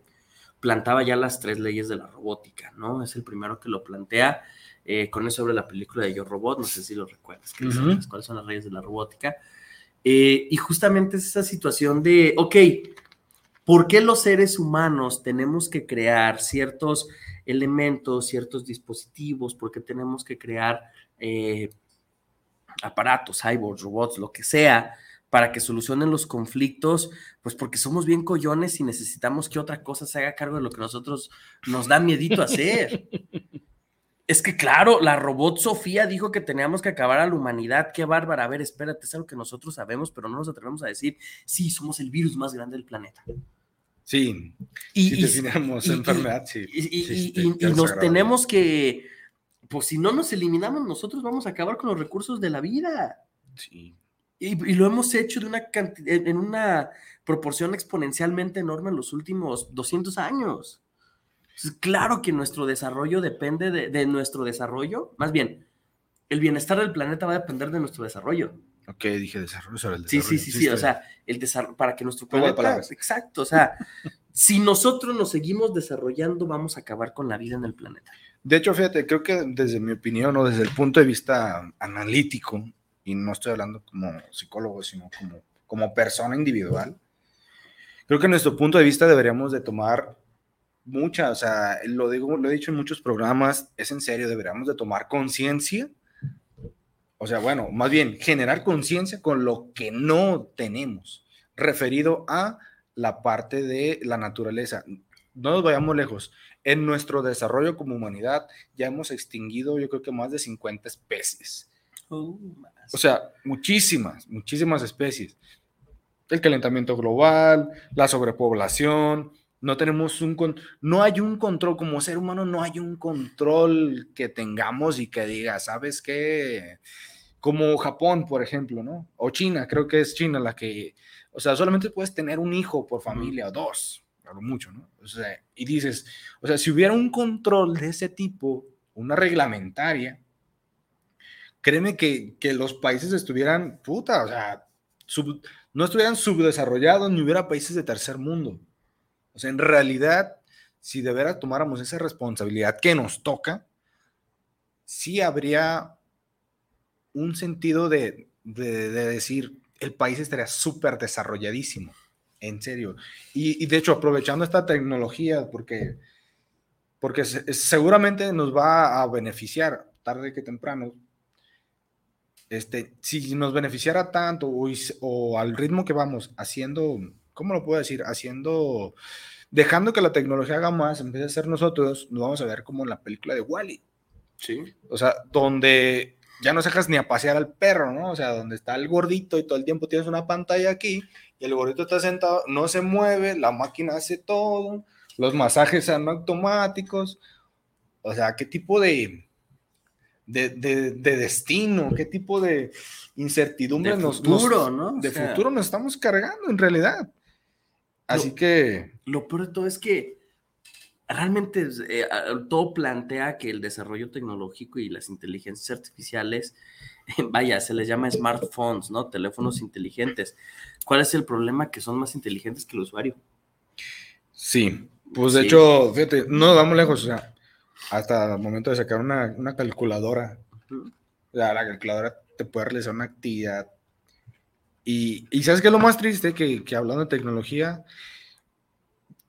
plantaba ya las tres leyes de la robótica, ¿no? Es el primero que lo plantea eh, con eso sobre la película de Yo Robot, no sé si lo recuerdas, que dice, Ujú. cuáles son las leyes de la robótica. Eh, y justamente es esa situación de, ok, ¿por qué los seres humanos tenemos que crear ciertos elementos, ciertos dispositivos? ¿Por qué tenemos que crear eh, aparatos, cyborgs, robots, lo que sea, para que solucionen los conflictos? Pues porque somos bien collones y necesitamos que otra cosa se haga cargo de lo que nosotros nos da miedito hacer. Es que claro, la robot Sofía dijo que teníamos que acabar a la humanidad. Qué bárbara. A ver, espérate, es algo que nosotros sabemos, pero no nos atrevemos a decir, sí, somos el virus más grande del planeta. Sí, Y, si y- definamos y- enfermedad, sí. y, sí, sí, nos tenemos que, pues si no nos eliminamos, nosotros vamos a acabar con los recursos de la vida. Sí. Y, y lo hemos hecho de una cantidad, en una proporción exponencialmente enorme en los últimos 200 años. Entonces, claro que nuestro desarrollo depende de, de nuestro desarrollo, más bien, el bienestar del planeta va a depender de nuestro desarrollo. Ok, dije desarrollo sobre el Sí, desarrollo. sí, sí, sí, o sea, el desarrollo, para que nuestro planeta, exacto, o sea, si nosotros nos seguimos desarrollando, vamos a acabar con la vida en el planeta. De hecho, fíjate, creo que desde mi opinión o desde el punto de vista analítico, y no estoy hablando como psicólogo, sino como, como persona individual, creo que nuestro punto de vista deberíamos de tomar mucha, o sea, lo digo, lo he dicho en muchos programas, es en serio, deberíamos de tomar conciencia, o sea, bueno, más bien generar conciencia con lo que no tenemos, referido a la parte de la naturaleza. No nos vayamos lejos. En nuestro desarrollo como humanidad ya hemos extinguido, yo creo que más de 50 especies. Oh, O sea, muchísimas, muchísimas especies. El calentamiento global, la sobrepoblación, no tenemos un con- no hay un control como ser humano, no hay un control que tengamos y que diga, ¿sabes qué? Como Japón, por ejemplo, ¿no? O China, creo que es China la que, o sea, solamente puedes tener un hijo por familia o dos, a lo mucho, ¿no? O sea, y dices, o sea, si hubiera un control de ese tipo, una reglamentaria, créeme que, que los países estuvieran, puta, o sea, sub- no estuvieran subdesarrollados ni hubiera países de tercer mundo. O sea, en realidad, si de veras tomáramos esa responsabilidad que nos toca, sí habría un sentido de, de- de decir, el país estaría súper desarrolladísimo, en serio. Y, de hecho, aprovechando esta tecnología, porque, porque se- seguramente nos va a beneficiar tarde que temprano, este, si nos beneficiara tanto o al ritmo que vamos haciendo, ¿cómo lo puedo decir? Haciendo, dejando que la tecnología haga más, en vez de ser nosotros, nos vamos a ver como en la película de Wally. Sí. O sea, donde ya no dejas ni a pasear al perro, ¿no? O sea, donde está el gordito y todo el tiempo tienes una pantalla aquí y el gordito está sentado, no se mueve, la máquina hace todo, los masajes son automáticos. O sea, ¿qué tipo de, de, de- de destino, qué tipo de incertidumbre De nos, futuro, nos- ¿no? O de sea, futuro nos estamos cargando en realidad? Así Lo- que, Lo peor de todo es que realmente eh, a- todo plantea que el desarrollo tecnológico y las inteligencias artificiales, vaya, se les llama smartphones, ¿no? Teléfonos inteligentes. ¿Cuál es el problema? Que son más inteligentes que el usuario. sí, pues de Sí. hecho, fíjate, no vamos lejos, o sea, hasta el momento de sacar una, una calculadora la, la calculadora te puede realizar una actividad. Y, ¿sabes qué es lo más triste? Que, que hablando de tecnología,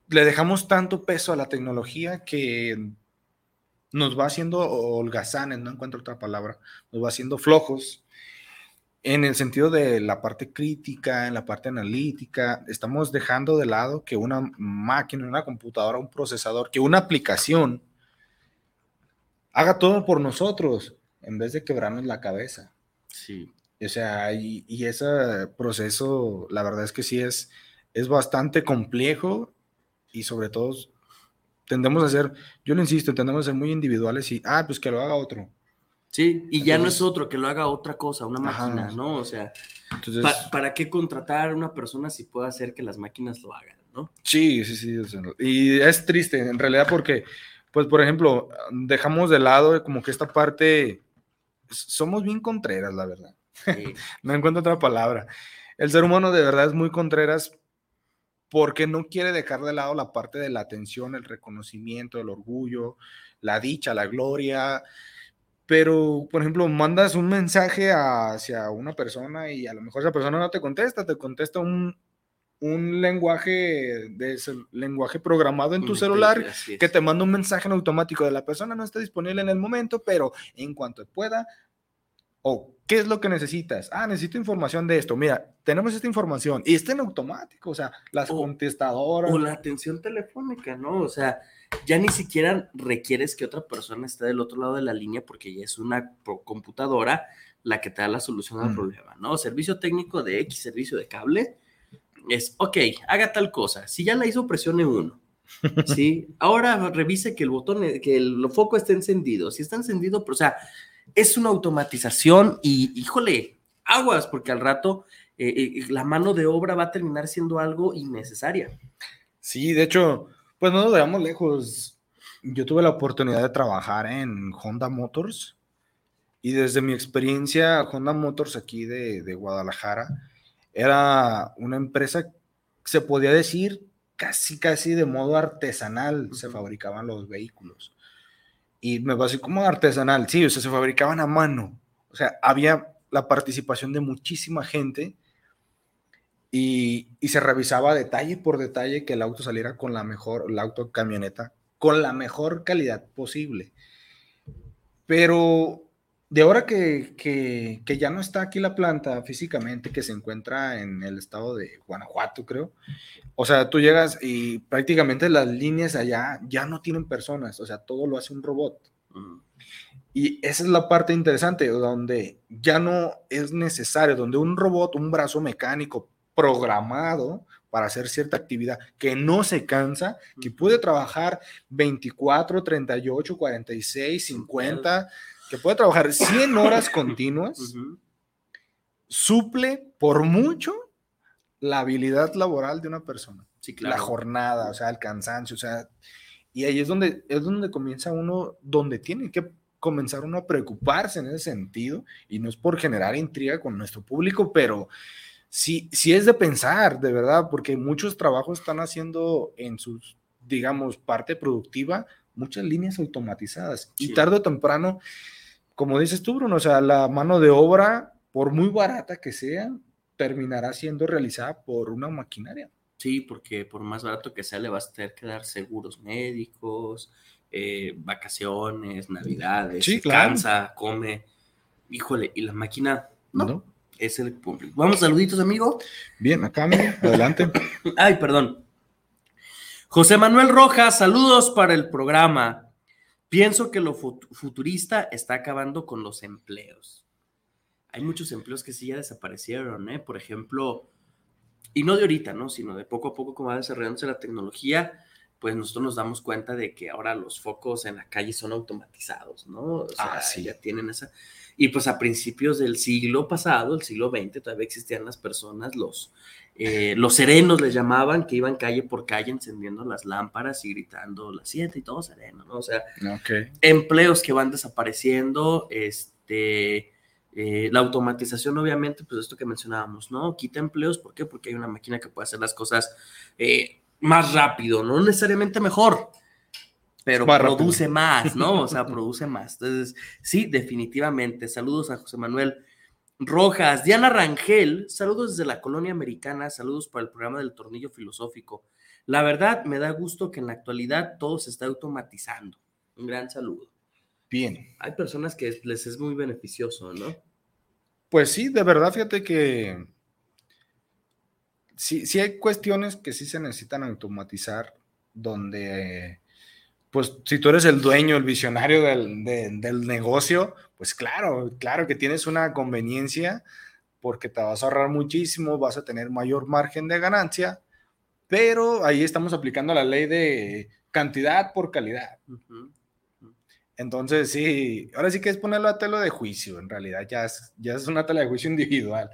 le dejamos tanto peso a la tecnología que nos va haciendo holgazanes, no encuentro otra palabra, nos va haciendo flojos en el sentido de la parte crítica, en la parte analítica. Estamos dejando de lado que una máquina, una computadora, un procesador, que una aplicación haga todo por nosotros en vez de quebrarnos la cabeza. Sí. O sea, y, y ese proceso, la verdad es que sí es, es bastante complejo y sobre todo tendemos a ser, yo lo insisto, tendemos a ser muy individuales y, ah, pues que lo haga otro. Sí, y ya no es Entonces- otro, que lo haga otra cosa, una Ajá. máquina, ¿no? O sea, Entonces, pa- ¿para qué contratar a una persona si puede hacer que las máquinas lo hagan, ¿no? sí, sí, sí. o sea, y es triste en realidad porque, pues, por ejemplo, dejamos de lado como que esta parte, somos bien contreras, la verdad. Sí. No encuentro otra palabra. El ser humano de verdad es muy contreras porque no quiere dejar de lado la parte de la atención, el reconocimiento, el orgullo, la dicha, la gloria. Pero, por ejemplo, mandas un mensaje hacia una persona y a lo mejor esa persona no te contesta, te contesta un, un lenguaje de ese lenguaje programado en tu celular es. que te manda un mensaje en automático de la persona no está disponible en el momento, pero en cuanto pueda, o qué es lo que necesitas. Ah, necesito información de esto. Mira, tenemos esta información y está en automático, o sea, las O- contestadoras. O la atención telefónica, ¿no? O sea, ya ni siquiera requieres que otra persona esté del otro lado de la línea porque ya es una computadora la que te da la solución al Mm. problema, ¿no? Servicio técnico de X, servicio de cable, es, ok, haga tal cosa. Si ya la hizo, presione uno. ¿Sí? Ahora revise que el botón, que el foco esté encendido. Si está encendido, pero, o sea, es una automatización y, híjole, aguas, porque al rato eh, eh, la mano de obra va a terminar siendo algo innecesaria. Sí, de hecho, pues no nos veamos lejos. Yo tuve la oportunidad de trabajar en Honda Motors y desde mi experiencia, Honda Motors aquí de, de Guadalajara era una empresa, se podía decir, casi, casi de modo artesanal se fabricaban los vehículos. Y me pasé como artesanal, sí, o sea, se fabricaban a mano. O sea, había la participación de muchísima gente y, y se revisaba detalle por detalle que el auto saliera con la mejor, el auto camioneta, con la mejor calidad posible. Pero de ahora que, que, que ya no está aquí la planta físicamente, que se encuentra en el estado de Guanajuato, creo, o sea, tú llegas y prácticamente las líneas allá ya no tienen personas, o sea, todo lo hace un robot. Mm. Y esa es la parte interesante, donde ya no es necesario, donde un robot, un brazo mecánico programado para hacer cierta actividad que no se cansa, que puede trabajar 24, 38, 46, 50, que puede trabajar 100 horas continuas, suple por mucho la habilidad laboral de una persona. Sí, la jornada, o sea, el cansancio, o sea, y ahí es donde, es donde comienza uno, donde tiene que comenzar uno a preocuparse en ese sentido, y no es por generar intriga con nuestro público, pero sí, sí es de pensar, de verdad, porque muchos trabajos están haciendo en sus, digamos, parte productiva, muchas líneas automatizadas, y Sí. tarde o temprano, como dices tú, Bruno, o sea, la mano de obra, por muy barata que sea, terminará siendo realizada por una maquinaria. Sí, porque por más barato que sea, le vas a tener que dar seguros médicos, eh, vacaciones, navidades, Sí, claro. cansa, come. Híjole, y la máquina no, ¿no? es el público. Vamos, saluditos, amigo. Bien, acá, amigo, adelante. Ay, perdón. José Manuel Rojas, saludos para el programa. Pienso que lo fut- futurista está acabando con los empleos. Hay muchos empleos que sí ya desaparecieron, ¿eh? Por ejemplo, y no de ahorita, ¿no? Sino de poco a poco como va desarrollándose la tecnología, pues nosotros nos damos cuenta de que ahora los focos en la calle son automatizados, ¿no? O sea, Ah, sí. ya tienen esa... Y pues a principios del siglo pasado, el siglo XX, todavía existían las personas, los, eh, los serenos les llamaban, que iban calle por calle encendiendo las lámparas y gritando las siete y todo sereno, ¿no? O sea, empleos que van desapareciendo, este, eh, la automatización obviamente, pues esto que mencionábamos, ¿no? Quita empleos, ¿por qué? Porque hay una máquina que puede hacer las cosas eh, más rápido, no necesariamente mejor, pero Más rápido. produce más, ¿no? O sea, produce más. Entonces, sí, definitivamente. Saludos a José Manuel Rojas, Diana Rangel, saludos desde la colonia americana, saludos para el programa del tornillo filosófico. La verdad, me da gusto que en la actualidad todo se está automatizando. Un gran saludo. Bien. Hay personas que es- les es muy beneficioso, ¿no? Pues sí, de verdad, fíjate que sí, sí hay cuestiones que sí se necesitan automatizar, donde pues si tú eres el dueño, el visionario del, del negocio, pues claro, claro que tienes una conveniencia porque te vas a ahorrar muchísimo, vas a tener mayor margen de ganancia, pero ahí estamos aplicando la ley de cantidad por calidad. Entonces, sí, ahora sí que es ponerlo a tela de juicio, en realidad ya es, ya es una tela de juicio individual,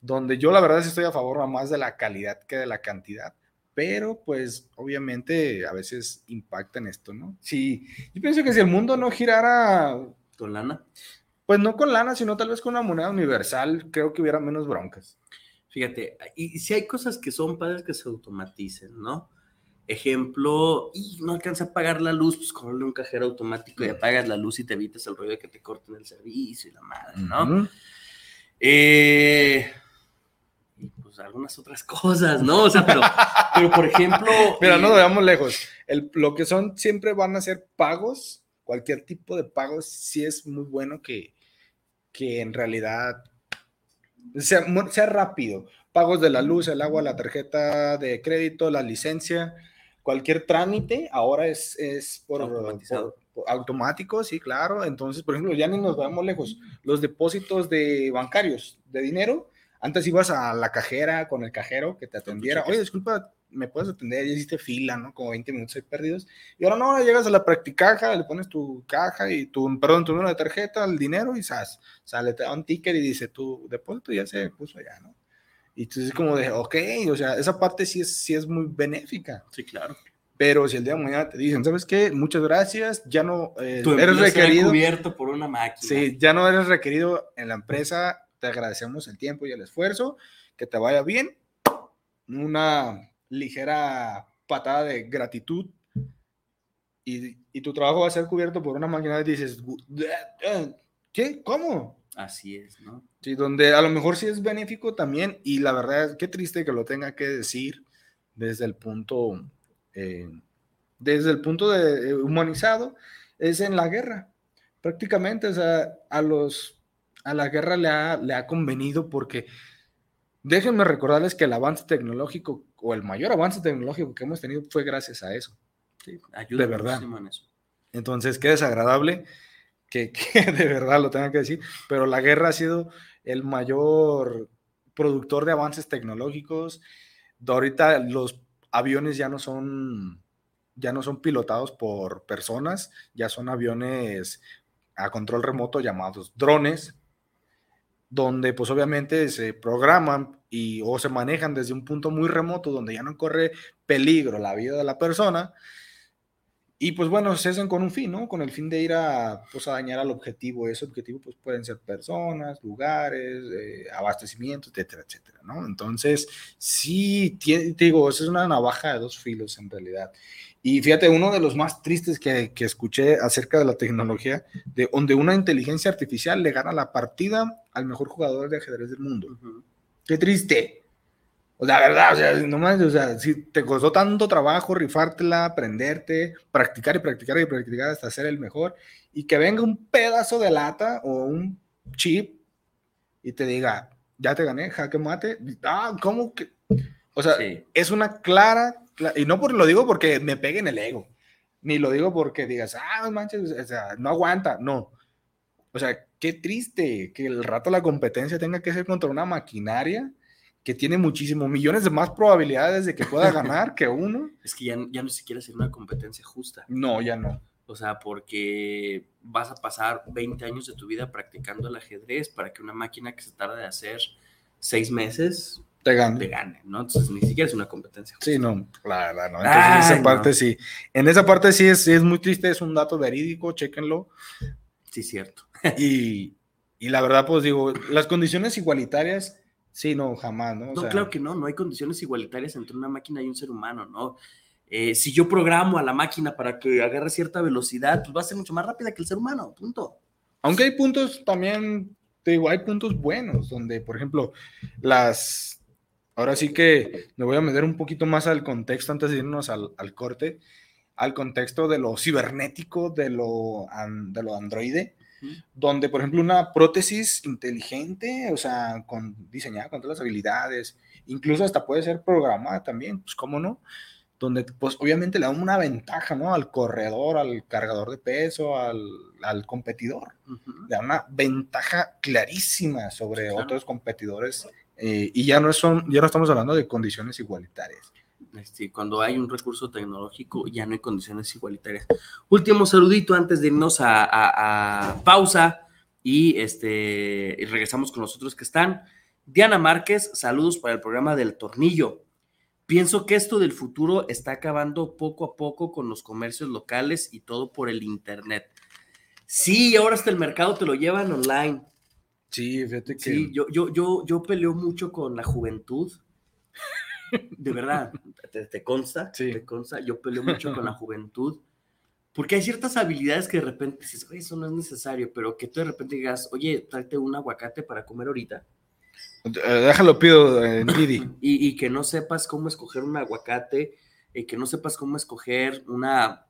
donde yo la verdad estoy a favor más de la calidad que de la cantidad, pero pues obviamente a veces impacta en esto, ¿no? Sí, yo pienso que si el mundo no girara... ¿Con lana? Pues no con lana, sino tal vez con una moneda universal, creo que hubiera menos broncas. Fíjate, y, si hay cosas que son padres que se automaticen, ¿no? Ejemplo, y no alcanza a pagar la luz, pues con un cajero automático y apagas la luz y te evitas el rollo de que te corten el servicio y la madre, ¿no? eh, pues algunas otras cosas, ¿no? O sea, pero, pero por ejemplo. Mira, no eh, no lejos. El, lo que son siempre van a ser pagos, cualquier tipo de pagos, sí es muy bueno que, que en realidad sea, sea rápido. Pagos de la luz, el agua, la tarjeta de crédito, la licencia, cualquier trámite ahora es, es por, automático, sí, claro. Entonces, por ejemplo, ya ni nos vamos lejos. Los depósitos de bancarios de dinero, antes ibas a la cajera con el cajero que te atendiera. Oye, disculpa, me puedes atender, ya hiciste fila, ¿no? Como 20 minutos ahí perdidos. Y ahora no, llegas a la practicaja, le pones tu caja y tu, perdón, tu número de tarjeta, el dinero y sas, sale, te da un ticket y dice, tu depósito ya se puso allá, ¿no? Y entonces es como de, ok, o sea, esa parte sí es, sí es muy benéfica. Sí, claro. Pero si el día de mañana te dicen, ¿sabes qué? Muchas gracias, ya no eh, eres requerido. cubierto por una máquina. Sí, ya no eres requerido en la empresa, te agradecemos el tiempo y el esfuerzo, que te vaya bien. Una ligera patada de gratitud y, y, tu trabajo va a ser cubierto por una máquina y dices, ¿qué? ¿Cómo? Así es, ¿no? Sí, donde a lo mejor sí es benéfico también y la verdad es que triste que lo tenga que decir desde el punto, eh, desde el punto de eh, humanizado, es en la guerra. Prácticamente, o sea, a los, a la guerra le ha, le ha convenido porque déjenme recordarles que el avance tecnológico o el mayor avance tecnológico que hemos tenido fue gracias a eso. Sí, ayuda de verdad. En eso. Entonces, qué desagradable que, de verdad lo tenga que decir, pero la guerra ha sido el mayor productor de avances tecnológicos. De ahorita los aviones ya no son ya no son pilotados por personas, ya son aviones a control remoto llamados drones, donde pues obviamente se programan y o se manejan desde un punto muy remoto donde ya no corre peligro la vida de la persona. Y pues bueno, se hacen con un fin, ¿no? Con el fin de ir a, pues, a dañar al objetivo. Ese objetivo pues pueden ser personas, lugares, eh, abastecimientos, etcétera, etcétera, ¿no? Entonces, sí, te digo, es una navaja de dos filos en realidad. Y fíjate, uno de los más tristes que, que, escuché acerca de la tecnología, de donde una inteligencia artificial le gana la partida al mejor jugador de ajedrez del mundo. Qué triste. O sea, verdad, o sea, nomás, o sea, si te costó tanto trabajo rifártela, aprenderte, practicar y practicar y practicar hasta ser el mejor, y que venga un pedazo de lata o un chip y te diga, ya te gané, jaque mate. Ah, ¿cómo que? O sea, es una clara y no por, lo digo porque me pegue en el ego, ni lo digo porque digas, ah, manches, o sea, no aguanta, no. O sea, qué triste que el rato la competencia tenga que ser contra una maquinaria que tiene muchísimo, millones de más probabilidades de que pueda ganar que uno. Es que ya, ya no siquiera ser una competencia justa. No, ya no. O sea, porque vas a pasar 20 años de tu vida practicando el ajedrez para que una máquina que se tarda de hacer seis meses te gane. Te gane, ¿no? Entonces ni siquiera es una competencia. Sí, no, la verdad, no. Entonces, en esa parte sí. En esa parte sí es, es muy triste, es un dato verídico, chéquenlo. Sí, cierto. y, y, la verdad, pues digo, las condiciones igualitarias, sí, no, jamás, ¿no? no, claro que no, no hay condiciones igualitarias entre una máquina y un ser humano, ¿no? Eh, si yo programo a la máquina para que agarre cierta velocidad, pues va a ser mucho más rápida que el ser humano, punto. Aunque hay puntos también, te digo, hay puntos buenos, donde, por ejemplo, las Ahora sí que me voy a meter un poquito más al contexto antes de irnos al, corte, al contexto de lo cibernético, de lo, de lo androide, donde, por ejemplo, una prótesis inteligente, o sea, con, diseñada con todas las habilidades, incluso hasta puede ser programada también, pues cómo no, donde pues obviamente le da una ventaja, ¿no? Al corredor, al cargador de peso, al, al competidor. Le da una ventaja clarísima sobre otros competidores eh, y ya no, son, ya no estamos hablando de condiciones igualitarias. Este, cuando hay un recurso tecnológico, ya no hay condiciones igualitarias. Último saludito antes de irnos a, pausa y, este, y regresamos con los otros que están. Diana Márquez, saludos para el programa del tornillo. Pienso que esto del futuro está acabando poco a poco con los comercios locales y todo por el Internet. Sí, ahora hasta el mercado te lo llevan online. Sí, fíjate que... Sí, yo, yo, yo, yo peleo mucho con la juventud. De verdad, ¿te, te consta? Sí. ¿Te consta? Yo peleo mucho con la juventud. Porque hay ciertas habilidades que de repente dices, oye, eso no es necesario, pero que tú de repente digas, oye, tráete un aguacate para comer ahorita. Eh, déjalo, pido en Didi. Y, y que no sepas cómo escoger un aguacate, y que no sepas cómo escoger una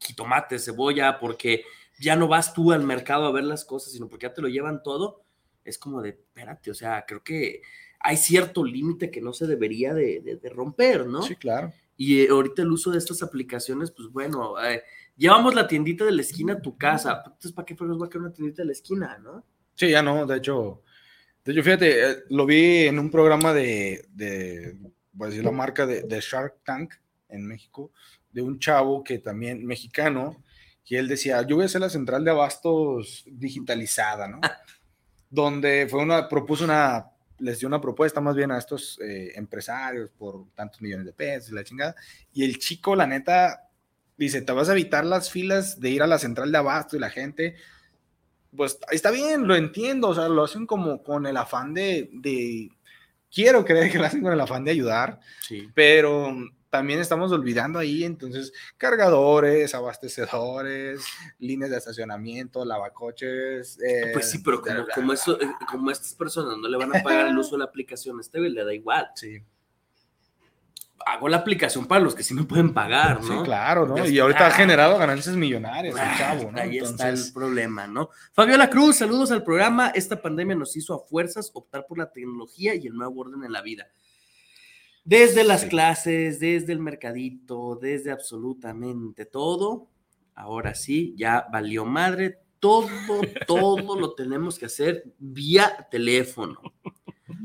jitomate, cebolla, porque ya no vas tú al mercado a ver las cosas, sino porque ya te lo llevan todo. Es como de, espérate, o sea, creo que hay cierto límite que no se debería de, de- de romper, ¿no? Sí, claro. Y eh, ahorita el uso de estas aplicaciones, pues bueno, eh, llevamos la tiendita de la esquina a tu casa. Entonces, ¿para qué fregos va a quedar una tiendita de la esquina, no? Sí, ya no, de hecho, de hecho, fíjate, eh, lo vi en un programa de, de voy a decir la marca de, de Shark Tank en México, de un chavo que también, mexicano, y él decía, yo voy a hacer la central de abastos digitalizada, ¿no? Donde fue una, propuso una, les dio una propuesta más bien a estos eh, empresarios por tantos millones de pesos y la chingada, y el chico, la neta, dice, te vas a evitar las filas de ir a la central de abasto y la gente, pues está bien, lo entiendo, o sea, lo hacen como con el afán de, de- quiero creer que lo hacen con el afán de ayudar, Sí. pero también estamos olvidando ahí, entonces, cargadores, abastecedores, líneas de estacionamiento, lavacoches. eh, Pues sí, pero como, como, eso, eh, como estas personas no le van a pagar el uso de la aplicación, este le da igual. Sí, Hago la aplicación para los que sí me pueden pagar, ¿no? sí, claro, ¿no? Entonces, Y ahorita ha generado ganancias millonarias el ah, chavo, ¿no? Ahí está el problema, ¿no? Fabiola Cruz, saludos al programa. Esta pandemia nos hizo a fuerzas optar por la tecnología y el nuevo orden en la vida. Desde las Sí. clases, desde el mercadito, desde absolutamente todo. Ahora sí, ya valió madre. Todo, todo lo tenemos que hacer vía teléfono.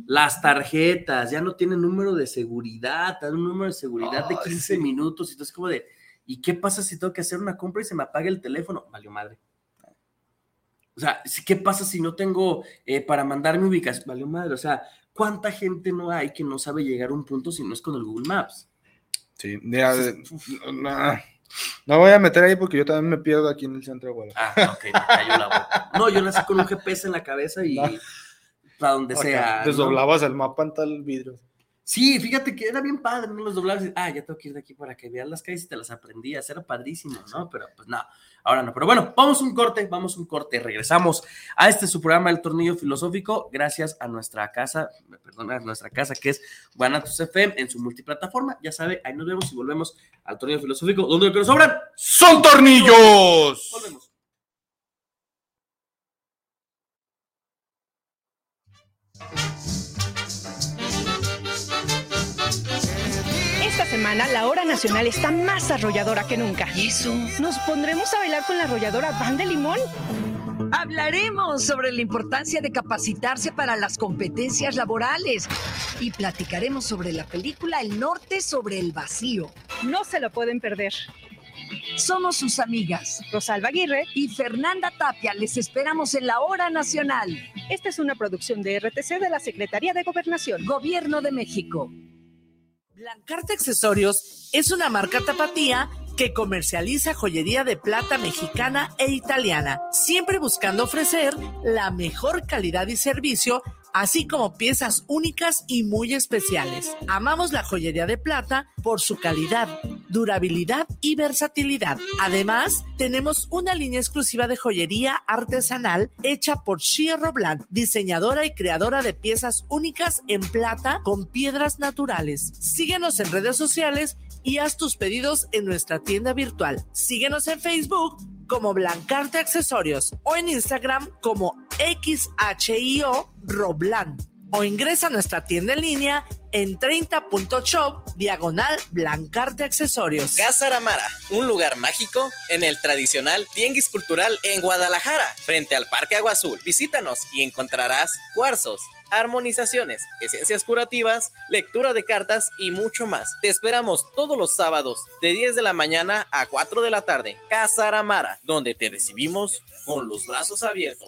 Las tarjetas ya no tienen número de seguridad, dan un número de seguridad de Ay, 15 sí. minutos. Y entonces, como de, ¿y qué pasa si tengo que hacer una compra y se me apaga el teléfono? Valió madre. O sea, ¿qué pasa si no tengo eh, para mandar mi ubicación? Valió madre. O sea, ¿cuánta gente no hay que no sabe llegar a un punto si no es con el Google Maps? sí, de- no, no voy a meter ahí porque yo también me pierdo aquí en el centro de Guadalajara. Ah, ok, me cayó la boca. No, yo nací con un GPS en la cabeza y No. para donde sea. ¿no? Desdoblabas el mapa en tal vidrio. Sí, fíjate que era bien padre, ¿no? Los doblabas y, ah, ya tengo que ir de aquí para que vean las calles y te las aprendías, era padrísimo, ¿no? Pero pues no, ahora no. Pero bueno, vamos un corte, vamos un corte, regresamos a este su programa El Tornillo Filosófico, gracias a nuestra casa, perdón, a nuestra casa que es Guanatos FM en su multiplataforma, ya sabe, ahí nos vemos y volvemos al Tornillo Filosófico, donde lo que nos sobran, ¡Son tornillos! volvemos. Semana la hora nacional está más arrolladora que nunca. ¿Y eso? ¿Nos pondremos a bailar con la arrolladora Van de Limón? Hablaremos sobre la importancia de capacitarse para las competencias laborales y platicaremos sobre la película El Norte sobre el Vacío. No se lo pueden perder. Somos sus amigas Rosalba Aguirre, y Fernanda Tapia. Les esperamos en la hora nacional. esta es una producción de RTC de la Secretaría de Gobernación. Gobierno de México. Blancarte Accesorios es una marca tapatía que comercializa joyería de plata mexicana e italiana, siempre buscando ofrecer la mejor calidad y servicio, así como piezas únicas y muy especiales. Amamos la joyería de plata por su calidad, durabilidad y versatilidad. Además, tenemos una línea exclusiva de joyería artesanal hecha por Shia Roblan, diseñadora y creadora de piezas únicas en plata con piedras naturales. Síguenos en redes sociales y haz tus pedidos en nuestra tienda virtual. Síguenos en Facebook como Blancarte Accesorios o en Instagram como XHIO Roblan. O ingresa a nuestra tienda en línea en 30.shop diagonal blancarte accesorios. Casa Aramara, un lugar mágico en el tradicional Tianguis Cultural en Guadalajara, frente al Parque Agua Azul. Visítanos y encontrarás cuarzos, armonizaciones, esencias curativas, lectura de cartas y mucho más. Te esperamos todos los sábados de 10 de la mañana a 4 de la tarde. Casa Aramara, donde te recibimos con los brazos abiertos.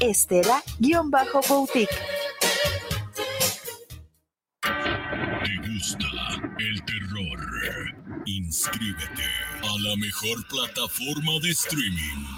Estela-Boutique. ¿Te gusta el terror? Inscríbete a la mejor plataforma de streaming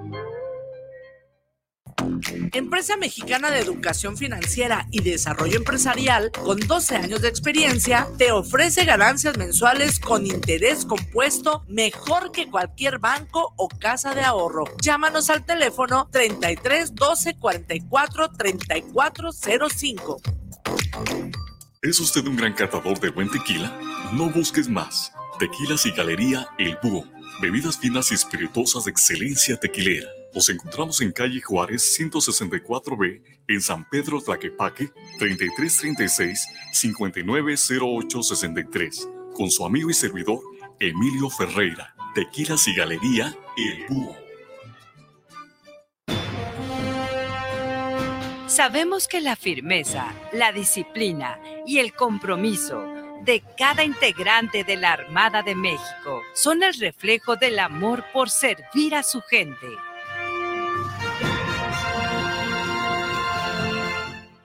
Empresa Mexicana de Educación Financiera y Desarrollo Empresarial, con 12 años de experiencia, te ofrece ganancias mensuales con interés compuesto mejor que cualquier banco o casa de ahorro. Llámanos al teléfono 33 12 44 34 05. ¿Es usted un gran catador de buen tequila? No busques más. Tequilas y Galería El Búho. Bebidas finas y espirituosas de excelencia tequilera. Nos encontramos en calle Juárez 164B, en San Pedro Tlaquepaque, 3336-590863, con su amigo y servidor Emilio Ferreira, Tequilas y Galería El Búho. Sabemos que la firmeza, la disciplina y el compromiso de cada integrante de la Armada de México son el reflejo del amor por servir a su gente.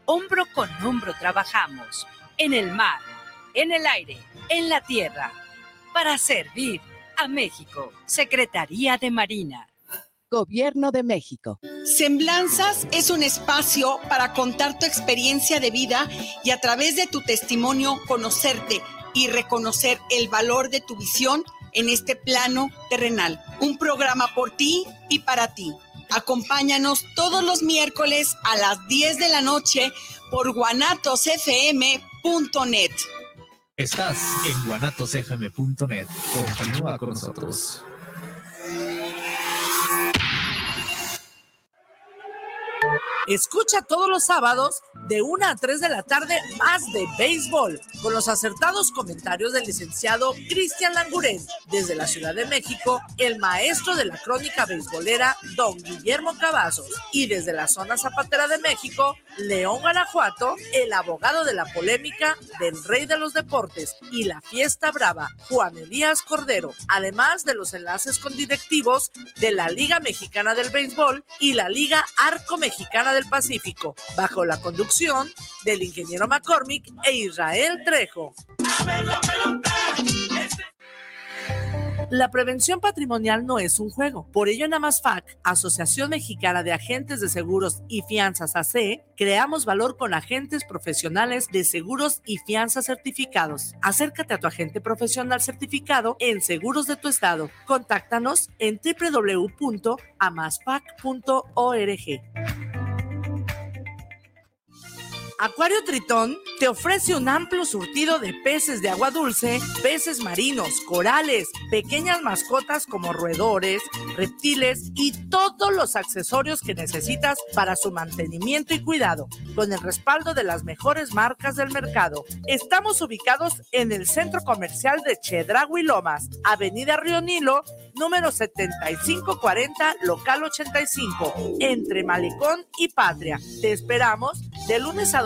Hombro con hombro trabajamos, en el mar, en el aire, en la tierra, para servir a México. Secretaría de Marina. Gobierno de México. Semblanzas es un espacio para contar tu experiencia de vida y a través de tu testimonio conocerte y reconocer el valor de tu visión en este plano terrenal. Un programa por ti y para ti. Acompáñanos todos los miércoles a las 10 de la noche por guanatosfm.net. Estás en guanatosfm.net. Continúa con nosotros. Escucha todos los sábados de 1 a 3 de la tarde más de béisbol con los acertados comentarios del licenciado Cristian Languren. Desde la Ciudad de México, el maestro de la crónica beisbolera, don Guillermo Cavazos. Y desde la zona zapatera de México, León Guanajuato, el abogado de la polémica del rey de los deportes y la fiesta brava, Juan Elías Cordero. Además de los enlaces con directivos de la Liga Mexicana del Béisbol y la Liga Arco Mexicana del Pacífico, bajo la conducción del ingeniero McCormick e Israel Trejo. La prevención patrimonial no es un juego. Por ello, en Amasfac, Asociación Mexicana de Agentes de Seguros y Fianzas AC, creamos valor con agentes profesionales de seguros y fianzas certificados. Acércate a tu agente profesional certificado en Seguros de tu Estado. Contáctanos en www.amasfac.org. Acuario Tritón te ofrece un amplio surtido de peces de agua dulce, peces marinos, corales, pequeñas mascotas como roedores, reptiles y todos los accesorios que necesitas para su mantenimiento y cuidado, con el respaldo de las mejores marcas del mercado. Estamos ubicados en el centro comercial de Chedragui Lomas, Avenida Río Nilo, número 7540, local 85, entre Malecón y Patria. Te esperamos de lunes a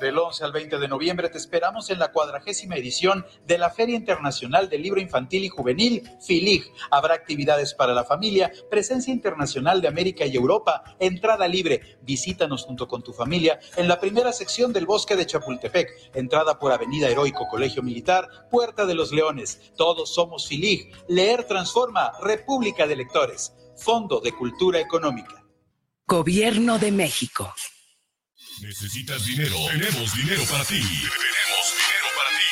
Del 11 al 20 de noviembre te esperamos en la cuadragésima edición de la Feria Internacional del Libro Infantil y Juvenil, FILIG. Habrá actividades para la familia, presencia internacional de América y Europa, entrada libre. Visítanos junto con tu familia en la primera sección del Bosque de Chapultepec, entrada por Avenida Heroico Colegio Militar, Puerta de los Leones. Todos somos FILIG. Leer transforma, República de Lectores. Fondo de Cultura Económica. Gobierno de México. ¿Necesitas dinero? Tenemos dinero para ti.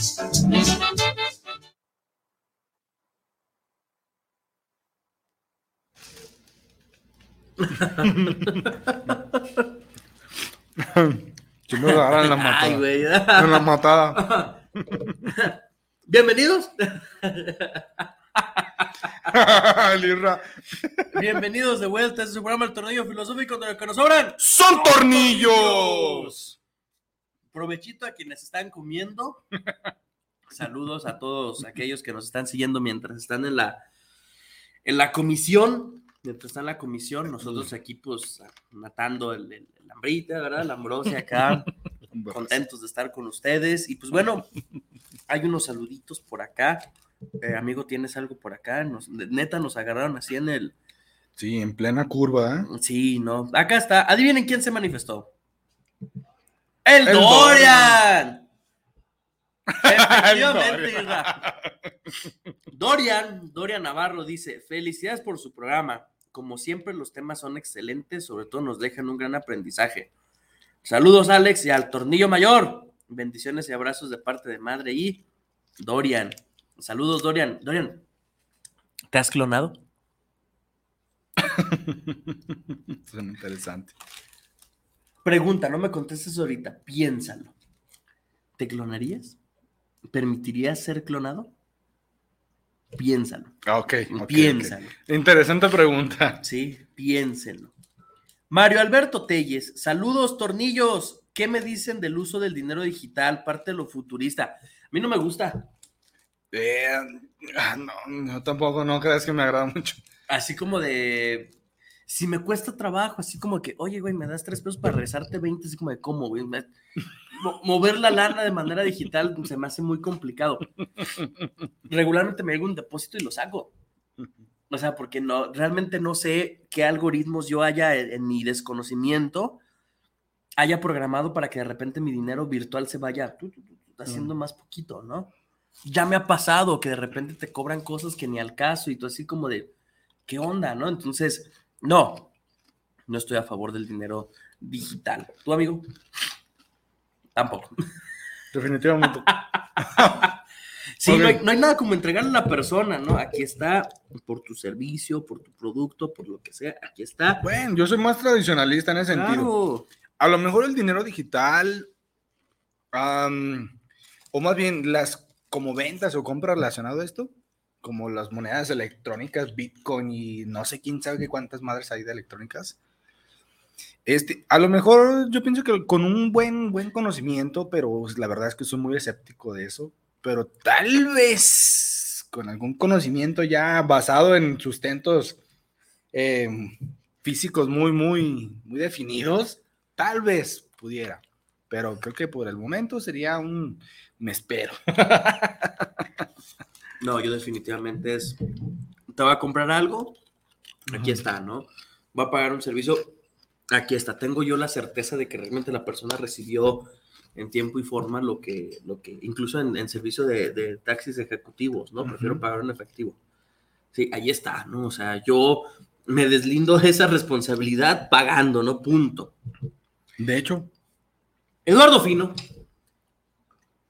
Si me agarran la matada. Ay, güey. En la matada. Bienvenidos. Bienvenidos de vuelta a este programa El Tornillo Filosófico donde lo que nos sobran ¡Son tornillos! Provechito a quienes están comiendo. Saludos a todos aquellos que nos están siguiendo mientras están en la, en la comisión. Mientras están en la comisión, nosotros aquí pues matando el, el, el hambrita, ¿verdad? La ambrosia acá. contentos de estar con ustedes. Y pues bueno, hay unos saluditos por acá. Eh, amigo, ¿tienes algo por acá? Nos, neta, nos agarraron así en el... Sí, en plena curva, ¿eh? Sí, no. Acá está. Adivinen quién se manifestó. ¡El, El Dorian! Efectivamente, Isra. Dorian, Dorian Navarro dice, felicidades por su programa. Como siempre, los temas son excelentes, sobre todo nos dejan un gran aprendizaje. Saludos, Alex, y al tornillo mayor. Bendiciones y abrazos de parte de madre y Dorian. Saludos, Dorian. Dorian, ¿te has clonado? Es interesante. Pregunta, no me contestes ahorita, piénsalo. ¿Te clonarías? ¿Permitirías ser clonado? Piénsalo. Ah, ok. ok, Piénsalo. Interesante pregunta. Sí, piénsenlo. Mario Alberto Telles, saludos, tornillos. ¿Qué me dicen del uso del dinero digital, parte de lo futurista? A mí no me gusta. Eh, ah, no, no, tampoco, no creas que me agrada mucho. Así como de. Si me cuesta trabajo, así como que, oye, güey, me das tres pesos para rezarte 20, así como de cómo, güey. Me- mo- mover la lana de manera digital se me hace muy complicado. Regularmente me hago un depósito y lo saco. O sea, porque no, realmente no sé qué algoritmos yo haya en, en mi desconocimiento haya programado para que de repente mi dinero virtual se vaya tu, tu, haciendo más poquito, ¿no? Ya me ha pasado que de repente te cobran cosas que ni al caso y tú así como de, ¿qué onda, no? Entonces, no, no estoy a favor del dinero digital. ¿Tu amigo? Tampoco. Definitivamente. Sí, no, hay, no hay nada como entregarle a la persona, ¿no? Aquí está por tu servicio, por tu producto, por lo que sea, aquí está. Bueno, yo soy más tradicionalista en ese sentido. A lo mejor el dinero digital, am, o más bien las como ventas o compras relacionado a esto, como las monedas electrónicas, Bitcoin y no sé quién sabe cuántas madres hay de electrónicas. Este, a lo mejor yo pienso que con un buen, buen conocimiento, pero la verdad es que soy muy escéptico de eso, pero tal vez con algún conocimiento ya basado en sustentos eh, físicos muy, muy, muy definidos, tal vez pudiera, pero creo que por el momento sería un, me espero. No, yo definitivamente es, te va a comprar algo, aquí está, ¿no? Va a pagar un servicio, aquí está. Tengo yo la certeza de que realmente la persona recibió en tiempo y forma lo que, lo que incluso en, en servicio de, de taxis ejecutivos, ¿no? Prefiero pagar en efectivo. Sí, ahí está, ¿no? O sea, yo me deslindo de esa responsabilidad pagando, ¿no? Punto. De hecho, Eduardo Fino,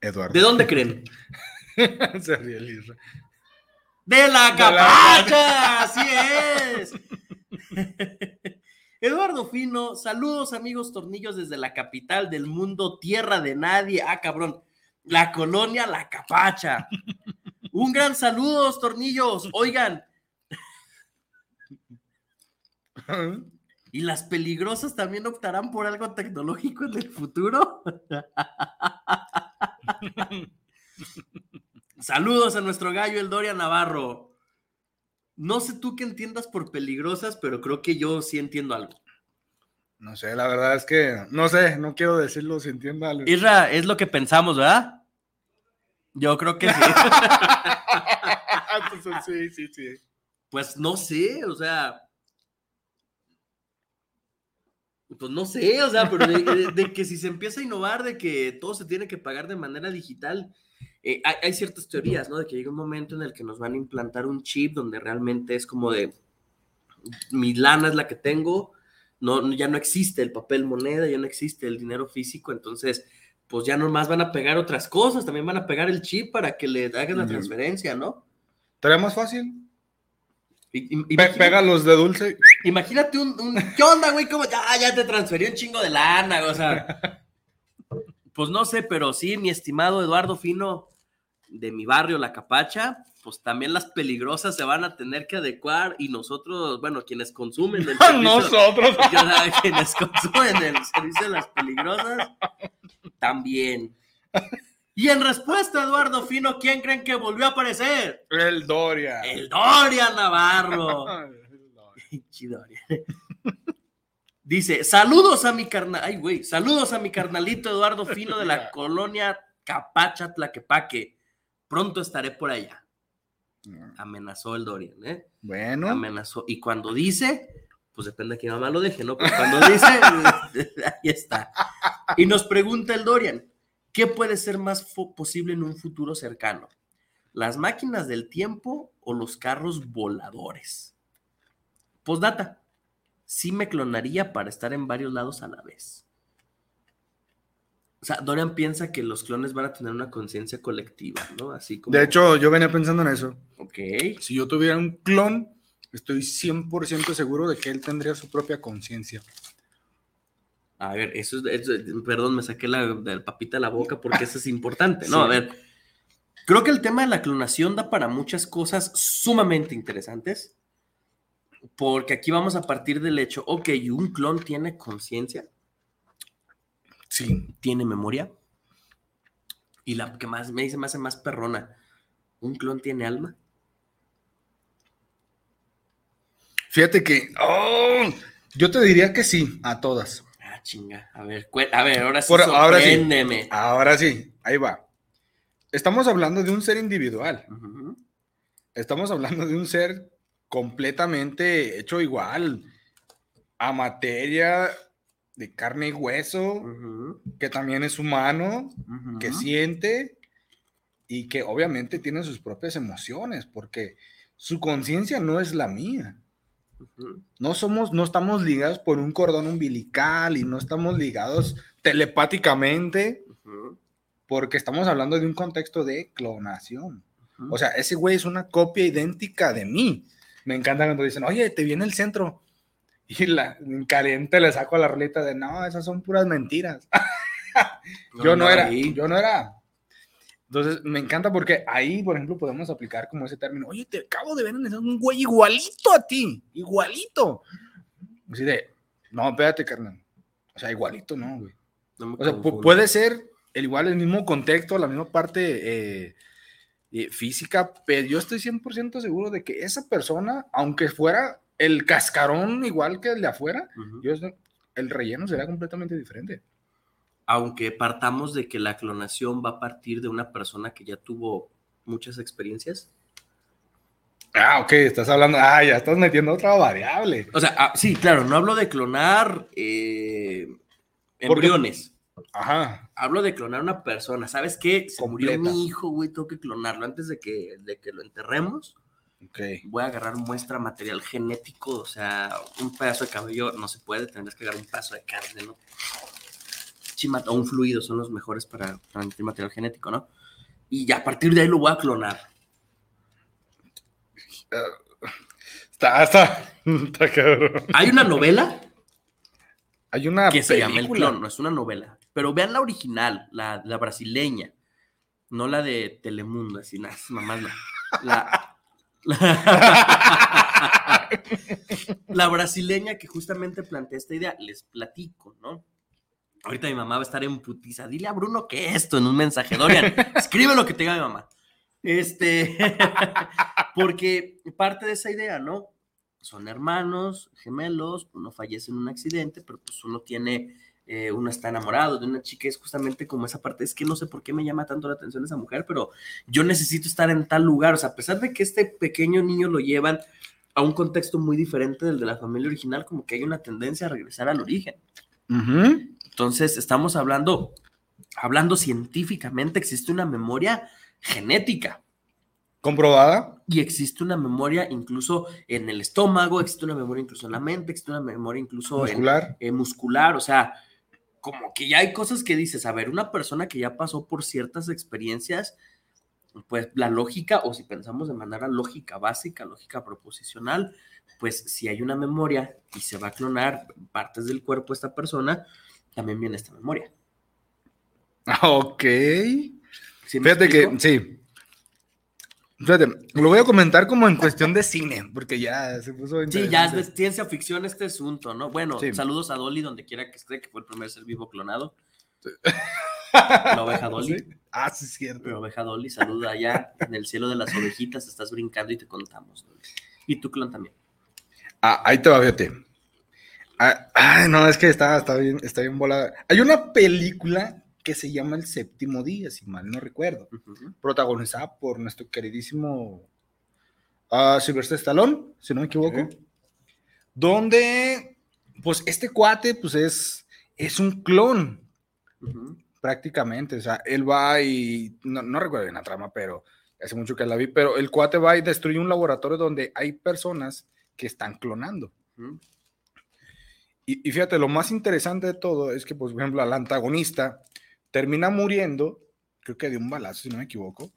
Eduardo. ¿de dónde creen? Se ríe el Isra. ¡De la la- capacha! ¡Así es! Eduardo Fino, saludos amigos tornillos desde la capital del mundo, tierra de nadie. Ah, cabrón, la colonia La Capacha. Un gran saludo, tornillos. Oigan, ¿y las peligrosas también optarán por algo tecnológico en el futuro? Saludos a nuestro gallo, el Doria Navarro. No sé tú qué entiendas por peligrosas, pero creo que yo sí entiendo algo. No sé, la verdad es que no sé, no quiero decirlo si entiendo algo. Isra, es lo que pensamos, ¿verdad? Yo creo que sí. Pues, sí, sí, sí. Pues no sé, o sea. Pues no sé, o sea, pero de, de- de que si se empieza a innovar, de que todo se tiene que pagar de manera digital, eh, hay, hay ciertas teorías, ¿no? De que llega un momento en el que nos van a implantar un chip donde realmente es como de mi lana es la que tengo, no, ya no existe el papel moneda, ya no existe el dinero físico, entonces, pues ya nomás van a pegar otras cosas, también van a pegar el chip para que le hagan la transferencia, ¿no? ¿Estaría más fácil? Y- Pe- pega los de dulce. Imagínate un, un- ¿qué onda, güey? ¿Cómo ya, ya te transferió un chingo de lana? O sea, pues no sé, pero sí, mi estimado Eduardo Fino de mi barrio, La Capacha, pues también las peligrosas se van a tener que adecuar y nosotros, bueno, quienes consumen el servicio, Nosotros. yo, quienes consumen el servicio de las peligrosas, también. Y en respuesta, Eduardo Fino, ¿quién creen que volvió a aparecer? El Doria. El Doria Navarro. Pinche Doria. Dice, saludos a mi carnal, ay güey, saludos a mi carnalito Eduardo Fino de la colonia Capacha Tlaquepaque. Pronto estaré por allá. Amenazó el Dorian, ¿eh? Bueno. Amenazó. Y cuando dice, pues depende de que mamá lo deje, ¿no? Pero cuando dice, ahí está. Y nos pregunta el Dorian, ¿qué puede ser más posible en un futuro cercano? ¿Las máquinas del tiempo o los carros voladores? Postdata, sí me clonaría para estar en varios lados a la vez. O sea, Dorian piensa que los clones van a tener una conciencia colectiva, ¿no? Así como... De hecho, yo venía pensando en eso. Ok. Si yo tuviera un clon, estoy 100% seguro de que él tendría su propia conciencia. A ver, eso es, perdón, me saqué la, papita de la boca porque eso es importante, ¿no? A ver, creo que el tema de la clonación da para muchas cosas sumamente interesantes, porque aquí vamos a partir del hecho, ok, un clon tiene conciencia, Sí. tiene memoria, y la que más me dice, me hace más perrona, ¿un clon tiene alma? Fíjate que, oh, yo te diría que sí, a todas. Ah, chinga, a ver, a ver, ahora sí, Por- ahora sí. Ahora sí, ahí va. Estamos hablando de un ser individual. Estamos hablando de un ser completamente hecho igual a materia de carne y hueso, que también es humano, que siente y que obviamente tiene sus propias emociones, porque su conciencia no es la mía. No somos, no estamos ligados por un cordón umbilical y no estamos ligados telepáticamente, porque estamos hablando de un contexto de clonación. O sea, ese güey es una copia idéntica de mí. Me encanta cuando dicen, oye, te viene el centro. Y la, en caliente le saco la roleta de, no, esas son puras mentiras. yo no andaba era, ahí. yo no era. Entonces, me encanta porque ahí, por ejemplo, podemos aplicar como ese término, oye, te acabo de ver en un güey igualito a ti, igualito. Así de, no, espérate, carnal. O sea, igualito, no, güey. No O sea, puede ser el igual, el mismo contexto, la misma parte eh, eh, física, pero yo estoy 100% seguro de que esa persona, aunque fuera el cascarón igual que el de afuera, Ujú. yo estoy- el relleno será completamente diferente. aunque partamos de que la clonación va a partir de una persona que ya tuvo muchas experiencias. Ah, ok, estás hablando, ah, ya estás metiendo otra variable. O sea, ah, sí, claro, no hablo de clonar eh, Porque- embriones. Ajá. Hablo de clonar una persona. ¿Sabes qué? Se murió Completa. mi hijo, güey, tengo que clonarlo. Antes de que, de que lo enterremos, Ok. voy a agarrar muestra material genético, o sea, un pedazo de cabello no se puede, tendrás que agarrar un pedazo de carne, ¿no? O un fluido son los mejores para transmitir material genético, ¿no? Y ya a partir de ahí lo voy a clonar. Está, está, está cabrón. Hay una novela Hay una que se llama El. Clon, no es una novela. Pero vean la original, la, brasileña, no la de Telemundo, así, nada, mamás. La, la, brasileña que justamente plantea esta idea, les platico, ¿no? Ahorita mi mamá va a estar en putiza. Dile a Bruno que esto en un mensaje. Dorian, escribe lo que te diga mi mamá. Este, porque parte de esa idea, ¿no? Son hermanos, gemelos, uno fallece en un accidente, pero pues uno tiene, eh, uno está enamorado de una chica, es justamente como esa parte, es que no sé por qué me llama tanto la atención esa mujer, pero yo necesito estar en tal lugar, o sea, a pesar de que este pequeño niño lo llevan a un contexto muy diferente del de la familia original, como que hay una tendencia a regresar al origen. Entonces, estamos hablando, hablando científicamente, existe una memoria genética ¿Comprobada? y existe una memoria incluso en el estómago, existe una memoria incluso en la mente, existe una memoria incluso en- Muscular. eh, muscular, o sea, como que ya hay cosas que dices, a ver, una persona que ya pasó por ciertas experiencias, pues la lógica, o si pensamos de manera lógica básica, lógica proposicional, pues si hay una memoria y se va a clonar partes del cuerpo de esta persona, también viene esta memoria. Ok. ¿Sí me Fíjate que, sí. Fíjate, lo voy a comentar como en cuestión de cine, porque ya se puso Sí, ya es de ciencia ficción este asunto, ¿no? Bueno, Sí. saludos a Dolly, donde quiera que esté, que fue el primer ser vivo clonado. La oveja Dolly. ¿Sí? Ah, sí, es cierto. La oveja Dolly, saluda allá en el cielo de las ovejitas, estás brincando y te contamos. Dolly. Y tu clon también. Ah, ahí te va, fíjate. Ah, ay, no, es que está, está bien, está bien volada. Hay una película que se llama El Séptimo Día, si mal no recuerdo, protagonizada por nuestro queridísimo Sylvester Stallone, si no me equivoco, donde, pues, este cuate, pues, es, es un clon, Ujú. prácticamente, o sea, él va y, no, no recuerdo bien la trama, pero hace mucho que la vi, pero el cuate va y destruye un laboratorio donde hay personas que están clonando. Y, y fíjate, lo más interesante de todo es que, pues, por ejemplo, al antagonista termina muriendo, creo que de un balazo, si no me equivoco,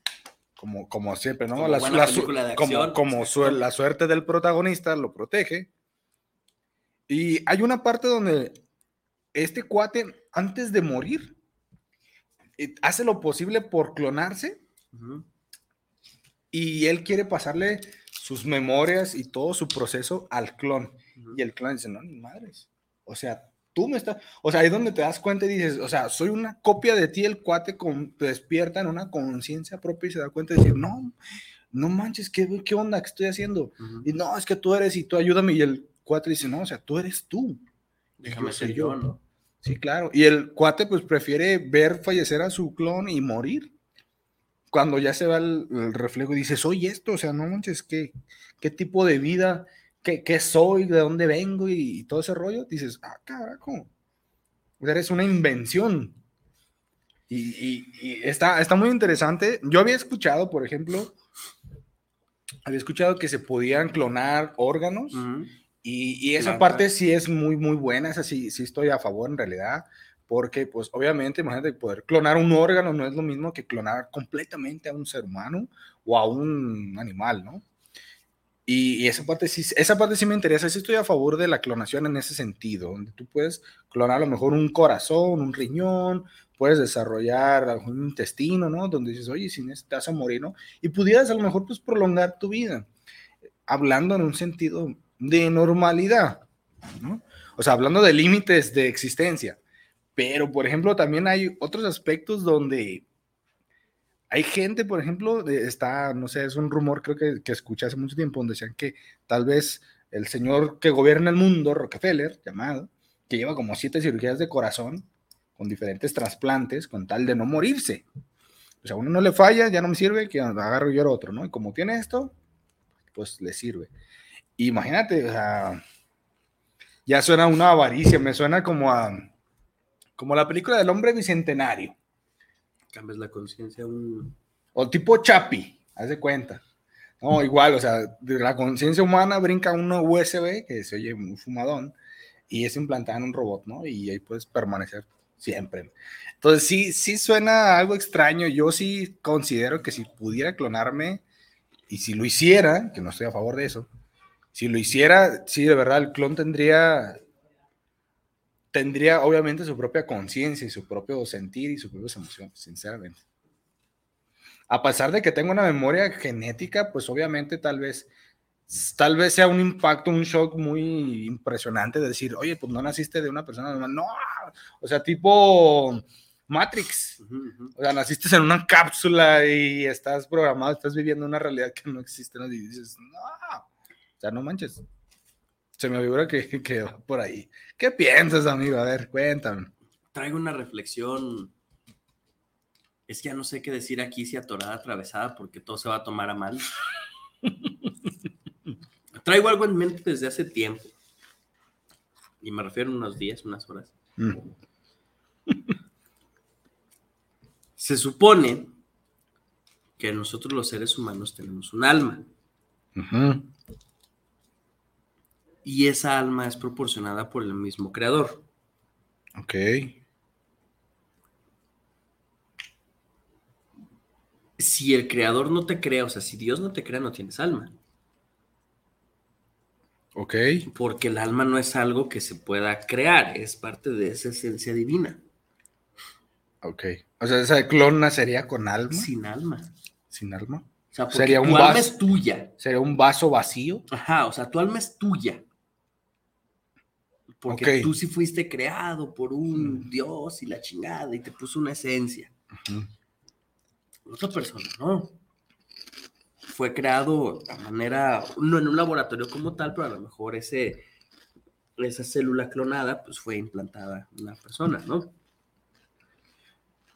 como, como siempre, ¿no? Como La, la de como, como su- la suerte del protagonista lo protege. Y hay una parte donde este cuate, antes de morir, eh, hace lo posible por clonarse y él quiere pasarle sus memorias y todo su proceso al clon. Y el clon dice, no, ni madres. O sea, tú me estás, o sea, ahí es donde te das cuenta y dices, o sea, soy una copia de ti, el cuate con, despierta en una conciencia propia y se da cuenta de decir, no, no manches, ¿qué, qué onda? ¿Qué estoy haciendo? Y no, es que tú eres y tú ayúdame. Y el cuate dice, no, o sea, tú eres tú. Déjame Yo ser yo, ¿no? Sí, claro. Y el cuate pues prefiere ver fallecer a su clon y morir. Cuando ya se va el, el reflejo y dices, soy esto, o sea, no manches, ¿qué, qué tipo de vida, qué, qué soy, de dónde vengo y, y todo ese rollo? Dices, ah, carajo, eres una invención. Y, y- y está, está muy interesante. Yo había escuchado, por ejemplo, había escuchado que se podían clonar órganos. Y, y esa Claro, parte sí es muy, muy buena, esa sí, sí estoy a favor en realidad, porque pues obviamente, imagínate, poder clonar un órgano no es lo mismo que clonar completamente a un ser humano o a un animal, ¿no? Y, esa, parte sí, esa parte sí me interesa, sí estoy a favor de la clonación en ese sentido, donde tú puedes clonar a lo mejor un corazón, un riñón, puedes desarrollar algún intestino, ¿no? Donde dices, oye, si te vas a morir. Y pudieras a lo mejor pues prolongar tu vida hablando en un sentido de normalidad, ¿no? O sea, hablando de límites de existencia. Pero, por ejemplo, también hay otros aspectos donde hay gente, por ejemplo, está, no sé, es un rumor creo que, que escuché hace mucho tiempo, donde decían que tal vez el señor que gobierna el mundo, Rockefeller, llamado, que lleva como siete cirugías de corazón con diferentes trasplantes con tal de no morirse. O sea, uno no le falla, ya no me sirve, que agarro yo el otro, ¿no? Y como tiene esto, pues le sirve. Imagínate, o sea, ya suena una avaricia, me suena como a como la película del hombre bicentenario. Cambias la conciencia un... O tipo Chapi, haz de cuenta. No, igual, o sea, la conciencia humana brinca una USB que se oye muy fumadón y es implantada en un robot, ¿no? Y ahí puedes permanecer siempre. Entonces, sí, sí suena algo extraño. Yo sí considero que si pudiera clonarme y si lo hiciera, que no estoy a favor de eso, si lo hiciera, sí, de verdad, el clon tendría tendría obviamente su propia conciencia y su propio sentir y sus propias emociones, sinceramente. A pesar de que tengo una memoria genética, pues obviamente tal vez, tal vez sea un impacto, un shock muy impresionante de decir, oye, pues no naciste de una persona normal. No, o sea, tipo Matrix. O sea, naciste en una cápsula y estás programado, estás viviendo una realidad que no existe, ¿no? Y dices, no, o sea, no manches. Se me figura que, que va por ahí. ¿Qué piensas, amigo? A ver, cuéntame. Traigo una reflexión. Es que ya no sé qué decir aquí, si atorada, atravesada, porque todo se va a tomar a mal. Traigo algo en mente desde hace tiempo. Y me refiero a unos días, unas horas. Mm. Se supone que nosotros los seres humanos tenemos un alma. Y esa alma es proporcionada por el mismo creador. Ok. Si el creador no te crea, o sea, si Dios no te crea, no tienes alma. Ok. Porque el alma no es algo que se pueda crear, es parte de esa esencia divina. Ok. O sea, esa clon nacería con alma. Sin alma. Sin alma. O sea, porque sería un tu alma vaso. es tuya. Sería un vaso vacío. Ajá, o sea, tu alma es tuya. Porque Ok. Mm. tú sí fuiste creado por un Dios y la chingada y te puso una esencia. Ujú. Otra persona, no. Fue creado de manera, no en un laboratorio como tal, pero a lo mejor ese, esa célula clonada pues fue implantada en una persona, ¿no?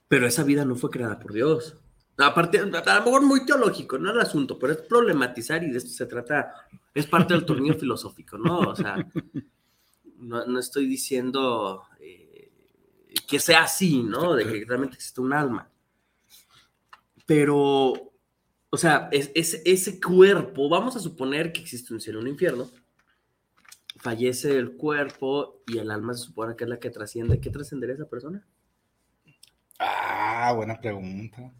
Pero esa vida no fue creada por Dios. Aparte, a lo mejor muy teológico, no el asunto, pero es problematizar y de esto se trata, es parte del tornillo filosófico, ¿no? O sea, no, no estoy diciendo eh, que sea así, ¿no? De que realmente existe un alma. Pero, o sea, es, es- ese cuerpo, vamos a suponer que existe un cielo y un infierno, fallece el cuerpo y el alma se supone que es la que trasciende. ¿Qué trascendería esa persona? Ah, buena pregunta.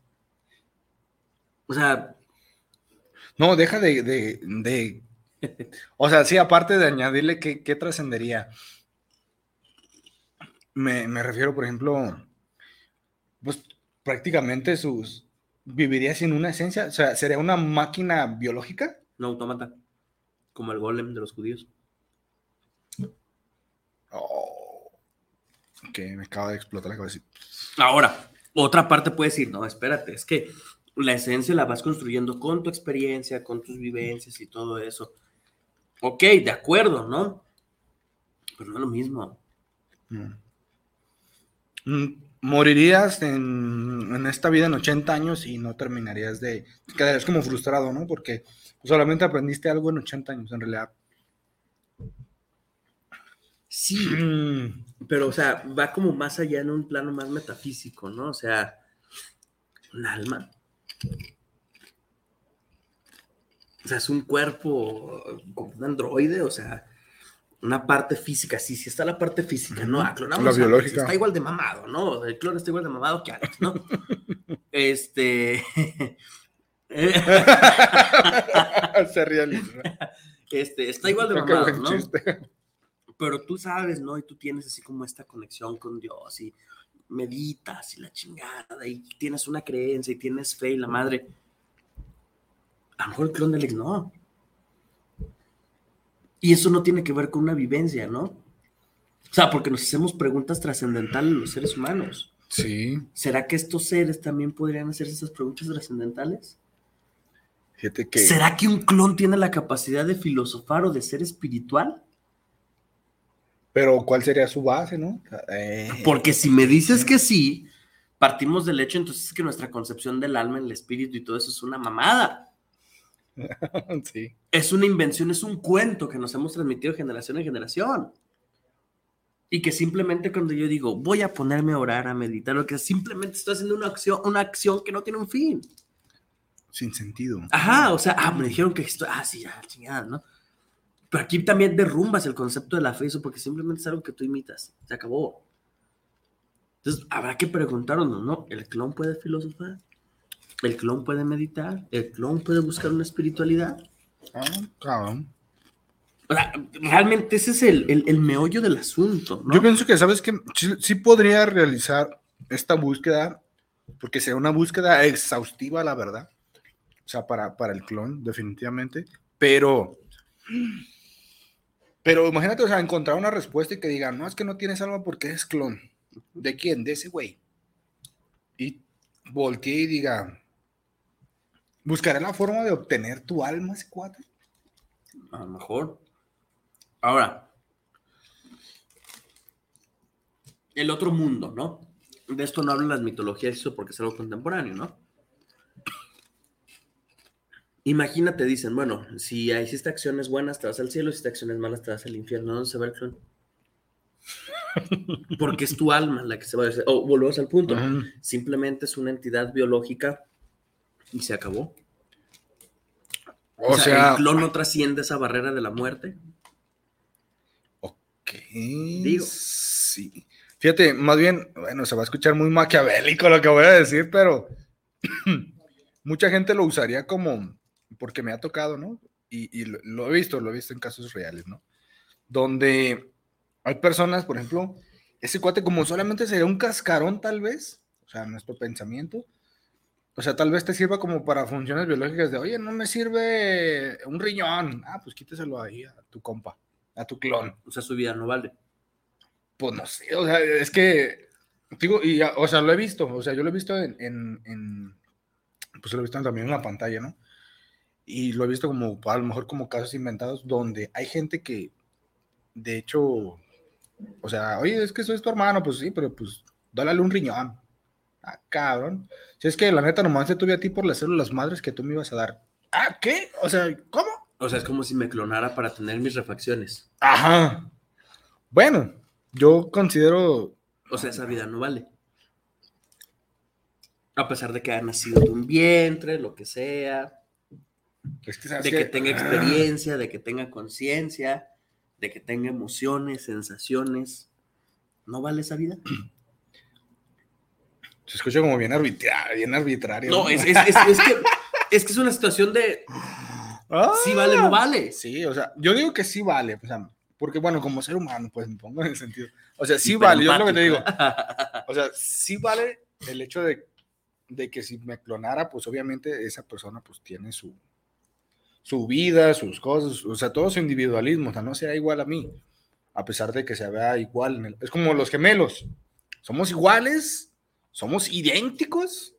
O sea, No, deja de, de, de- O sea, sí, aparte de añadirle qué, qué trascendería. Me, me refiero, por ejemplo, pues prácticamente sus. ¿Viviría sin una esencia? O sea, ¿sería una máquina biológica? un autómata, como el golem de los judíos. Oh, que me acaba de explotar la cabeza. Ahora, otra parte puede decir, no, espérate, es que la esencia la vas construyendo con tu experiencia, con tus vivencias y todo eso. Ok, de acuerdo, ¿no? Pero no es lo mismo. Mm, Morirías en, en esta vida en 80 años y no terminarías de... Quedarías como frustrado, ¿no? Porque solamente aprendiste algo en 80 años, en realidad. Sí, pero o sea, va como más allá en un plano más metafísico, ¿no? O sea, un alma. O sea, es un cuerpo como un androide, o sea, una parte física, sí, sí está la parte física, ¿no? Ah, clonamos La Alex. Está igual de mamado, ¿no? El clon está igual de mamado que Alex, ¿no? este. Se realiza. Este, está igual de mamado, ¿no? chiste. Pero tú sabes, ¿no? Y tú tienes así como esta conexión con Dios y meditas y la chingada y tienes una creencia y tienes fe y la madre. A lo mejor el clon de Alex no. Y eso no tiene que ver con una vivencia, ¿no? O sea, porque nos hacemos preguntas trascendentales los seres humanos. Sí. ¿Será que estos seres también podrían hacerse esas preguntas trascendentales? Que... ¿Será que un clon tiene la capacidad de filosofar o de ser espiritual? Pero ¿cuál sería su base, no? Eh, Porque si me dices que sí, partimos del hecho entonces que nuestra concepción del alma, el espíritu y todo eso es una mamada. sí. Es una invención, es un cuento que nos hemos transmitido generación en generación. Y que simplemente cuando yo digo, voy a ponerme a orar, a meditar, lo que simplemente estoy haciendo una acción, una acción que no tiene un fin. Sin sentido. Ajá, o sea, ah, me dijeron que esto, ah, sí, ya, chingada, ¿no? Pero aquí también derrumbas el concepto de la fe, eso porque simplemente es algo que tú imitas, se acabó. Entonces, habrá que preguntarnos, ¿no? ¿El clon puede filosofar? ¿El clon puede meditar? ¿El clon puede buscar una espiritualidad? Ah, cabrón. O sea, realmente ese es el, el- el meollo del asunto, ¿no? Yo pienso que, ¿sabes que sí, sí podría realizar esta búsqueda, porque sería una búsqueda exhaustiva, la verdad. O sea, para, para el clon, definitivamente. Pero, pero imagínate, o sea, encontrar una respuesta y que digan, no, es que no tienes alma porque es clon. ¿De quién? De ese güey. Y voltee y diga, ¿buscaré la forma de obtener tu alma, ese cuate? A lo mejor. Ahora, el otro mundo, ¿no? De esto no hablan las mitologías, eso porque es algo contemporáneo, ¿no? Imagínate, dicen, bueno, si hiciste acciones buenas, te vas al cielo, si hiciste acciones malas, te vas al infierno. ¿Dónde se va el clon? Porque es tu alma la que se va a... O volvemos al punto. Simplemente es una entidad biológica y se acabó. O sea- el clon no trasciende esa barrera de la muerte. Digo. Sí. Fíjate, más bien, bueno, se va a escuchar muy maquiavélico lo que voy a decir, pero mucha gente lo usaría como, porque me ha tocado, ¿no? Y, y lo, lo he visto, lo he visto en casos reales, ¿no? Donde hay personas, por ejemplo, ese cuate como solamente sería un cascarón tal vez, o sea, nuestro pensamiento, o sea, tal vez te sirva como para funciones biológicas de, oye, no me sirve un riñón, ah, pues quíteselo ahí a tu compa, a tu clon. O sea, su vida no vale. Pues no sé, o sea, es que, digo, y, o sea, lo he visto, o sea, yo lo he visto en, en, en- pues lo he visto también en la pantalla, ¿no? Y lo he visto como, a lo mejor como casos inventados, donde hay gente que, de hecho, o sea, oye, es que soy tu hermano, pues sí, pero pues, dálale un riñón. Ah, cabrón. Si es que la neta nomás te tuve a ti por las células madres que tú me ibas a dar. Ah, ¿qué? O sea, ¿cómo? O sea, es como si me clonara para tener mis refacciones. Ajá. Bueno, yo considero O sea, esa vida no vale. A pesar de que haya nacido de un vientre, lo que sea, Es que, ¿sabes de que tenga experiencia, de que tenga conciencia, de que tenga emociones, sensaciones, ¿no vale esa vida? Se escucha como bien arbitrario. Bien arbitrario No, es, es- es- es que, es que es una situación de sí vale, no vale. Sí, o sea, yo digo que sí vale, o sea, porque bueno, como ser humano, pues me pongo en el sentido. O sea, sí vale, yo es lo que te digo. O sea, sí vale el hecho de, de que si me clonara, pues obviamente esa persona pues tiene su, su vida, sus cosas, o sea, todo su individualismo, o sea, no sea igual a mí, a pesar de que se vea igual. en el- es como los gemelos, somos iguales, somos idénticos,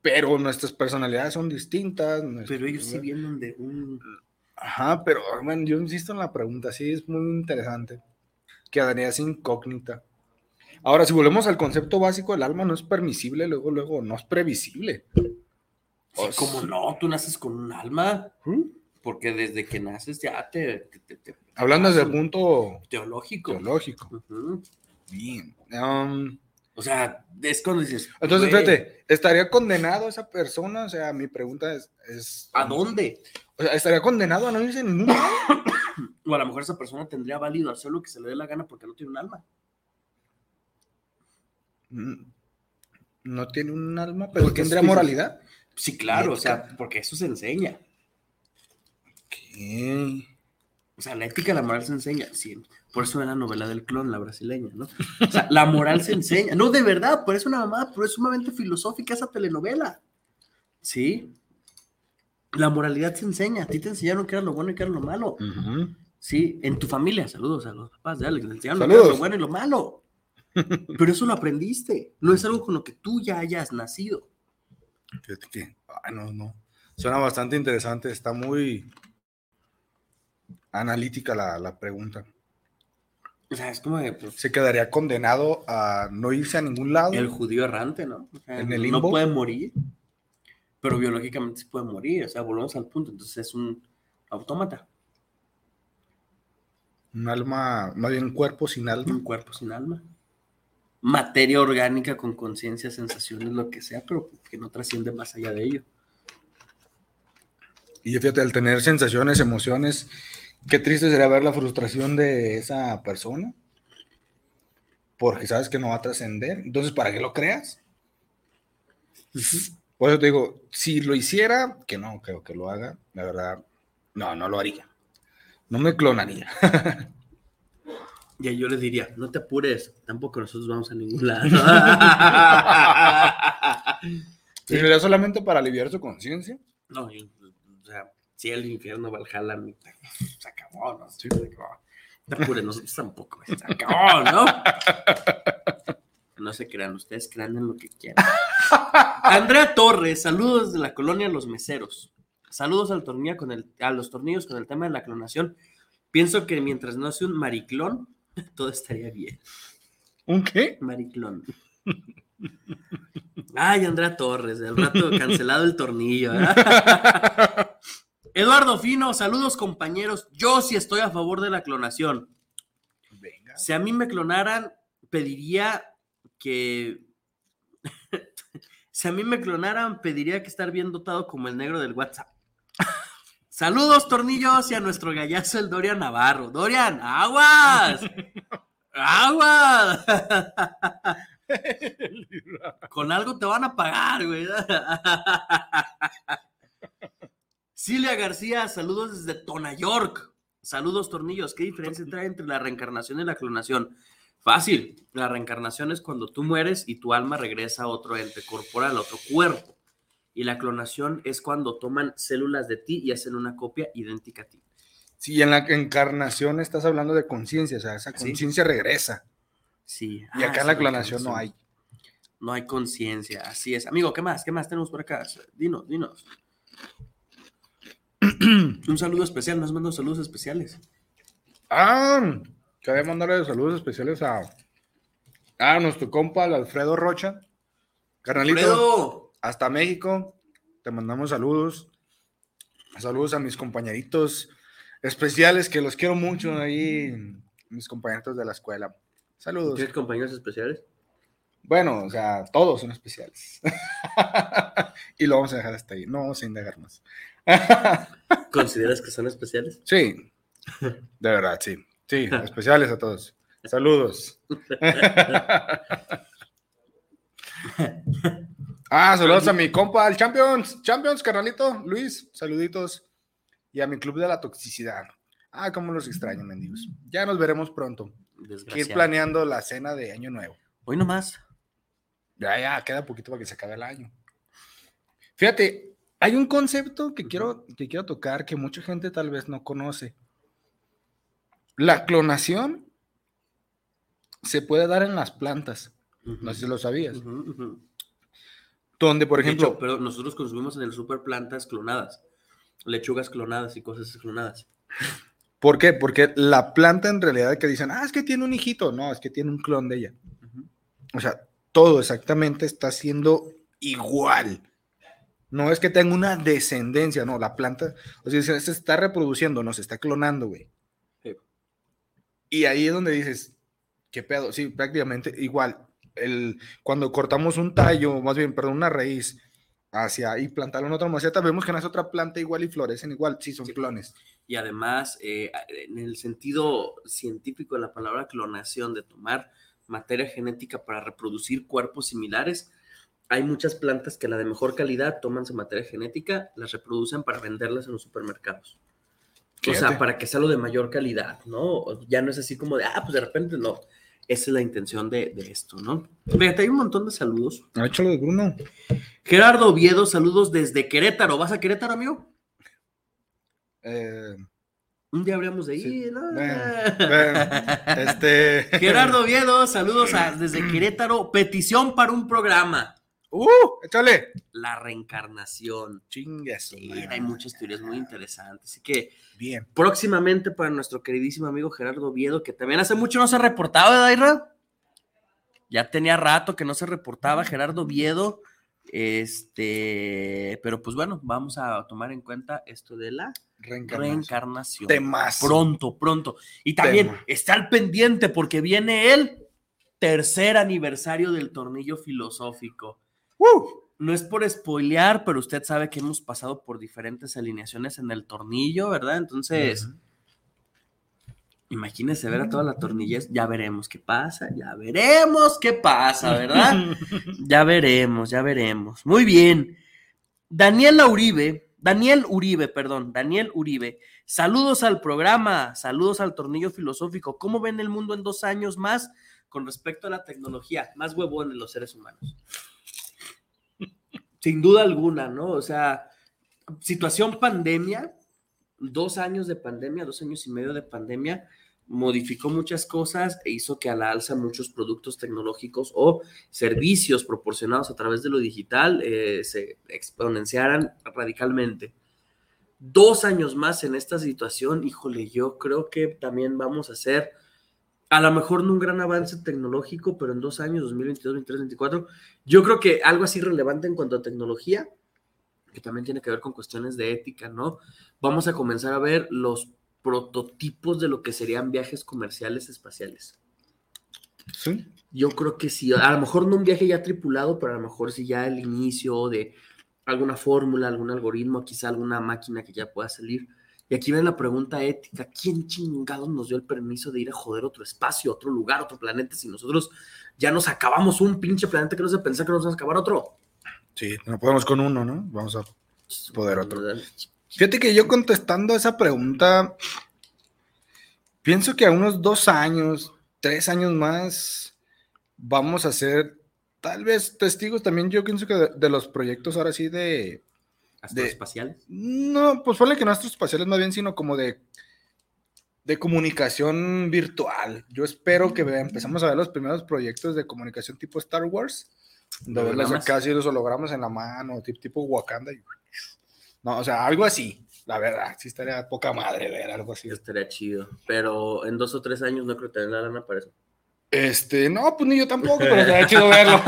pero nuestras personalidades son distintas. Pero ellos sí vienen de un... Ajá, pero bueno, yo insisto en la pregunta, sí, es muy interesante. Quedaría así incógnita. Ahora, si volvemos al concepto básico, el alma no es permisible, luego, luego, no es previsible. Sí, ¿Cómo no? Tú naces con un alma. Porque desde que naces ya te... te- te- te- Hablando desde el un punto teológico. teológico. Bien. um, O sea, es cuando dices... entonces, güey, fíjate, ¿estaría condenado esa persona? O sea, mi pregunta es... es ¿A dónde? O sea, ¿estaría condenado a no irse en ningún? O a lo mejor esa persona tendría válido hacer lo que se le dé la gana porque no tiene un alma. Mm, No tiene un alma, pero Porque tendría moralidad. Sí, claro, o sea, porque eso se enseña. ¿Qué? O sea, la ética y la moral se enseña. Sí, por eso era la novela del clon, la brasileña, ¿no? O sea, la moral se enseña. No, de verdad, por eso una mamá, pero es sumamente filosófica esa telenovela. Sí. La moralidad se enseña. A ti te enseñaron que era lo bueno y que era lo malo. Sí, en tu familia. Saludos a los papás de Alex. Te enseñaron lo bueno y lo malo. Pero eso lo aprendiste. No es algo con lo que tú ya hayas nacido. Fíjate que, no, no. Suena bastante interesante, está muy analítica la, la pregunta. O sea, es como de, pues, Se quedaría condenado a no irse a ningún lado. el judío errante, ¿no? O sea, En el no limbo. puede morir, pero biológicamente sí puede morir. O sea, volvemos al punto. Entonces es un autómata, Un alma, más bien un cuerpo sin alma. un cuerpo sin alma. Materia orgánica con conciencia, sensaciones, lo que sea, pero que no trasciende más allá de ello. Y fíjate, al tener sensaciones, emociones, qué triste sería ver la frustración de esa persona. Porque sabes que no va a trascender. Entonces, ¿para qué lo creas? Por eso te digo, si lo hiciera, que no creo que lo haga, la verdad, no, no lo haría. No me clonaría. Y ahí yo le diría, no te apures, tampoco nosotros vamos a ningún lado. ¿Sería solamente para aliviar su conciencia? No, si el infierno Valhalla ni- se acabó, ¿no? Se acabó. No te apures, nosotros tampoco, se acabó, ¿no? No se crean, ustedes crean en lo que quieran. Andrea Torres, saludos de la colonia Los Meseros. Saludos al tornillo con el, a los tornillos con el tema de la clonación. Pienso que mientras no sea un mariclón, todo estaría bien. ¿Un qué? Mariclón. Ay, Andrea Torres, del rato cancelado el tornillo. ¿verdad? Eduardo Fino, saludos compañeros. Yo sí estoy a favor de la clonación. Si a mí me clonaran, pediría que. si a mí me clonaran, pediría que estar bien dotado como el negro del WhatsApp. Saludos, tornillos, y a nuestro gallazo, el Dorian Navarro. Dorian, aguas. Aguas. Con algo te van a pagar, güey. Silvia García, saludos desde Tona York. Saludos, tornillos. ¿Qué diferencia trae entre la reencarnación y la clonación? Fácil. La reencarnación es cuando tú mueres y tu alma regresa a otro ente corporal, a otro cuerpo. Y la clonación es cuando toman células de ti y hacen una copia idéntica a ti. Si en la encarnación estás hablando de conciencia, o sea, esa Sí. conciencia regresa. Sí. Y acá Ah, en la sí, clonación no hay. No hay conciencia, así es. Amigo, ¿qué más? ¿Qué más tenemos por acá? Dinos, dinos. Un saludo especial, nos mandan saludos especiales. Ah, quería mandarle saludos especiales a, a nuestro compa, el Alfredo Rocha. Carnalito, ¡Alfredo! hasta México. Te mandamos saludos. Saludos a mis compañeritos especiales, que los quiero mucho ahí, mis compañeritos de la escuela. Saludos. ¿Tienes compañeros especiales? Bueno, o sea, todos son especiales. y lo vamos a dejar hasta ahí. No vamos a indagar más. ¿Consideras que son especiales? Sí, de verdad, sí. Sí, especiales a todos. Saludos. ah, saludos a mi compa, al Champions. Champions, carnalito. Luis, saluditos. Y a mi club de la toxicidad. Ah, cómo los extraño, mendigos. Ya nos veremos pronto. Ir Desgraciado. planeando la cena de Año Nuevo. Hoy nomás. Ya, ya, queda poquito para que se acabe el año. Fíjate, hay un concepto que quiero, que quiero tocar que mucha gente tal vez no conoce. La clonación se puede dar en las plantas. No sé si lo sabías. Donde, por ejemplo, hecho, pero nosotros consumimos en el super plantas clonadas, lechugas clonadas y cosas clonadas. ¿por qué? Porque la planta en realidad que dicen, ah, es que tiene un hijito. No, es que tiene un clon de ella. O sea, todo exactamente está siendo igual. No es que tenga una descendencia, no, la planta, o sea, se está reproduciendo, no, se está clonando, güey. Sí. Y ahí es donde dices, ¿qué pedo? Sí, prácticamente igual. El, cuando cortamos un tallo, más bien, perdón, una raíz hacia y plantarlo en otra maceta, vemos que nace otra planta igual y florecen igual. Sí, son clones. Y además, eh, en el sentido científico de la palabra clonación, de tomar materia genética para reproducir cuerpos similares, hay muchas plantas que la de mejor calidad toman su materia genética, las reproducen para venderlas en los supermercados. O sea, para que sea lo de mayor calidad, ¿no? Ya no es así como de, ah, pues de repente no. Esa es la intención de, de esto, ¿no? Fíjate, hay un montón de saludos. Échalo de Bruno. Gerardo Oviedo, saludos desde Querétaro. ¿Vas a Querétaro, amigo? Eh, Un día habríamos de ir, ¿no? este. Gerardo Oviedo, saludos a- desde Querétaro. Petición para un programa. ¡Uh! ¡Échale! La reencarnación. Chingue Sí, hay muchas teorías muy interesantes. Así que Bien. próximamente para nuestro queridísimo amigo Gerardo Oviedo, que también hace mucho no se reportaba, ¿verdad, Ira? Ya tenía rato que no se reportaba Gerardo Oviedo. Este, pero pues bueno, vamos a tomar en cuenta esto de la Reencarnación. reencarnación. Pronto, pronto. Y también Tema. está al pendiente porque viene el tercer aniversario del tornillo filosófico. No es por spoilear, pero usted sabe que hemos pasado por diferentes alineaciones en el tornillo, ¿verdad? Entonces, imagínese ver a toda la tornillez, ya veremos qué pasa, ya veremos qué pasa, ¿verdad? ya veremos, ya veremos. Muy bien. Daniel Uribe, Daniel Uribe, perdón, Daniel Uribe, saludos al programa, saludos al tornillo filosófico. ¿Cómo ven el mundo en dos años más con respecto a la tecnología? Más huevón en los seres humanos. Sin duda alguna, ¿no? O sea, situación pandemia, dos años de pandemia, dos años y medio de pandemia, modificó muchas cosas e hizo que a la alza muchos productos tecnológicos o servicios proporcionados a través de lo digital eh, se exponenciaran radicalmente. Dos años más en esta situación, híjole, yo creo que también vamos a hacer, a lo mejor no un gran avance tecnológico, pero en dos años, 2022, 2023, 2024, yo creo que algo así relevante en cuanto a tecnología, que también tiene que ver con cuestiones de ética, ¿no? Vamos a comenzar a ver los prototipos de lo que serían viajes comerciales espaciales. Sí. Yo creo que sí, a lo mejor no un viaje ya tripulado, pero a lo mejor sí ya el inicio de alguna fórmula, algún algoritmo, quizá alguna máquina que ya pueda salir. Y aquí viene la pregunta ética, ¿quién chingados nos dio el permiso de ir a joder otro espacio, otro lugar, otro planeta, si nosotros ya nos acabamos un pinche planeta que no se pensaba que nos vamos a acabar otro? Sí, no podemos con uno, ¿no? Vamos a poder otro. Fíjate que yo contestando esa pregunta, pienso que a unos dos años, tres años más, vamos a ser tal vez testigos también, yo pienso que de, de los proyectos ahora sí de... de espaciales? No, pues ponle que no espaciales más bien, sino como de, de comunicación virtual. Yo espero que ve- empezamos a ver los primeros proyectos de comunicación tipo Star Wars, de Hologramas. acá así los hologramas en la mano, tipo, tipo Wakanda. y- No, o sea, algo así, la verdad, sí estaría poca madre ver algo así. Estaría chido, pero en dos o tres años no creo que tenga la lana para eso. Este, no, pues ni yo tampoco, pero estaría chido verlo.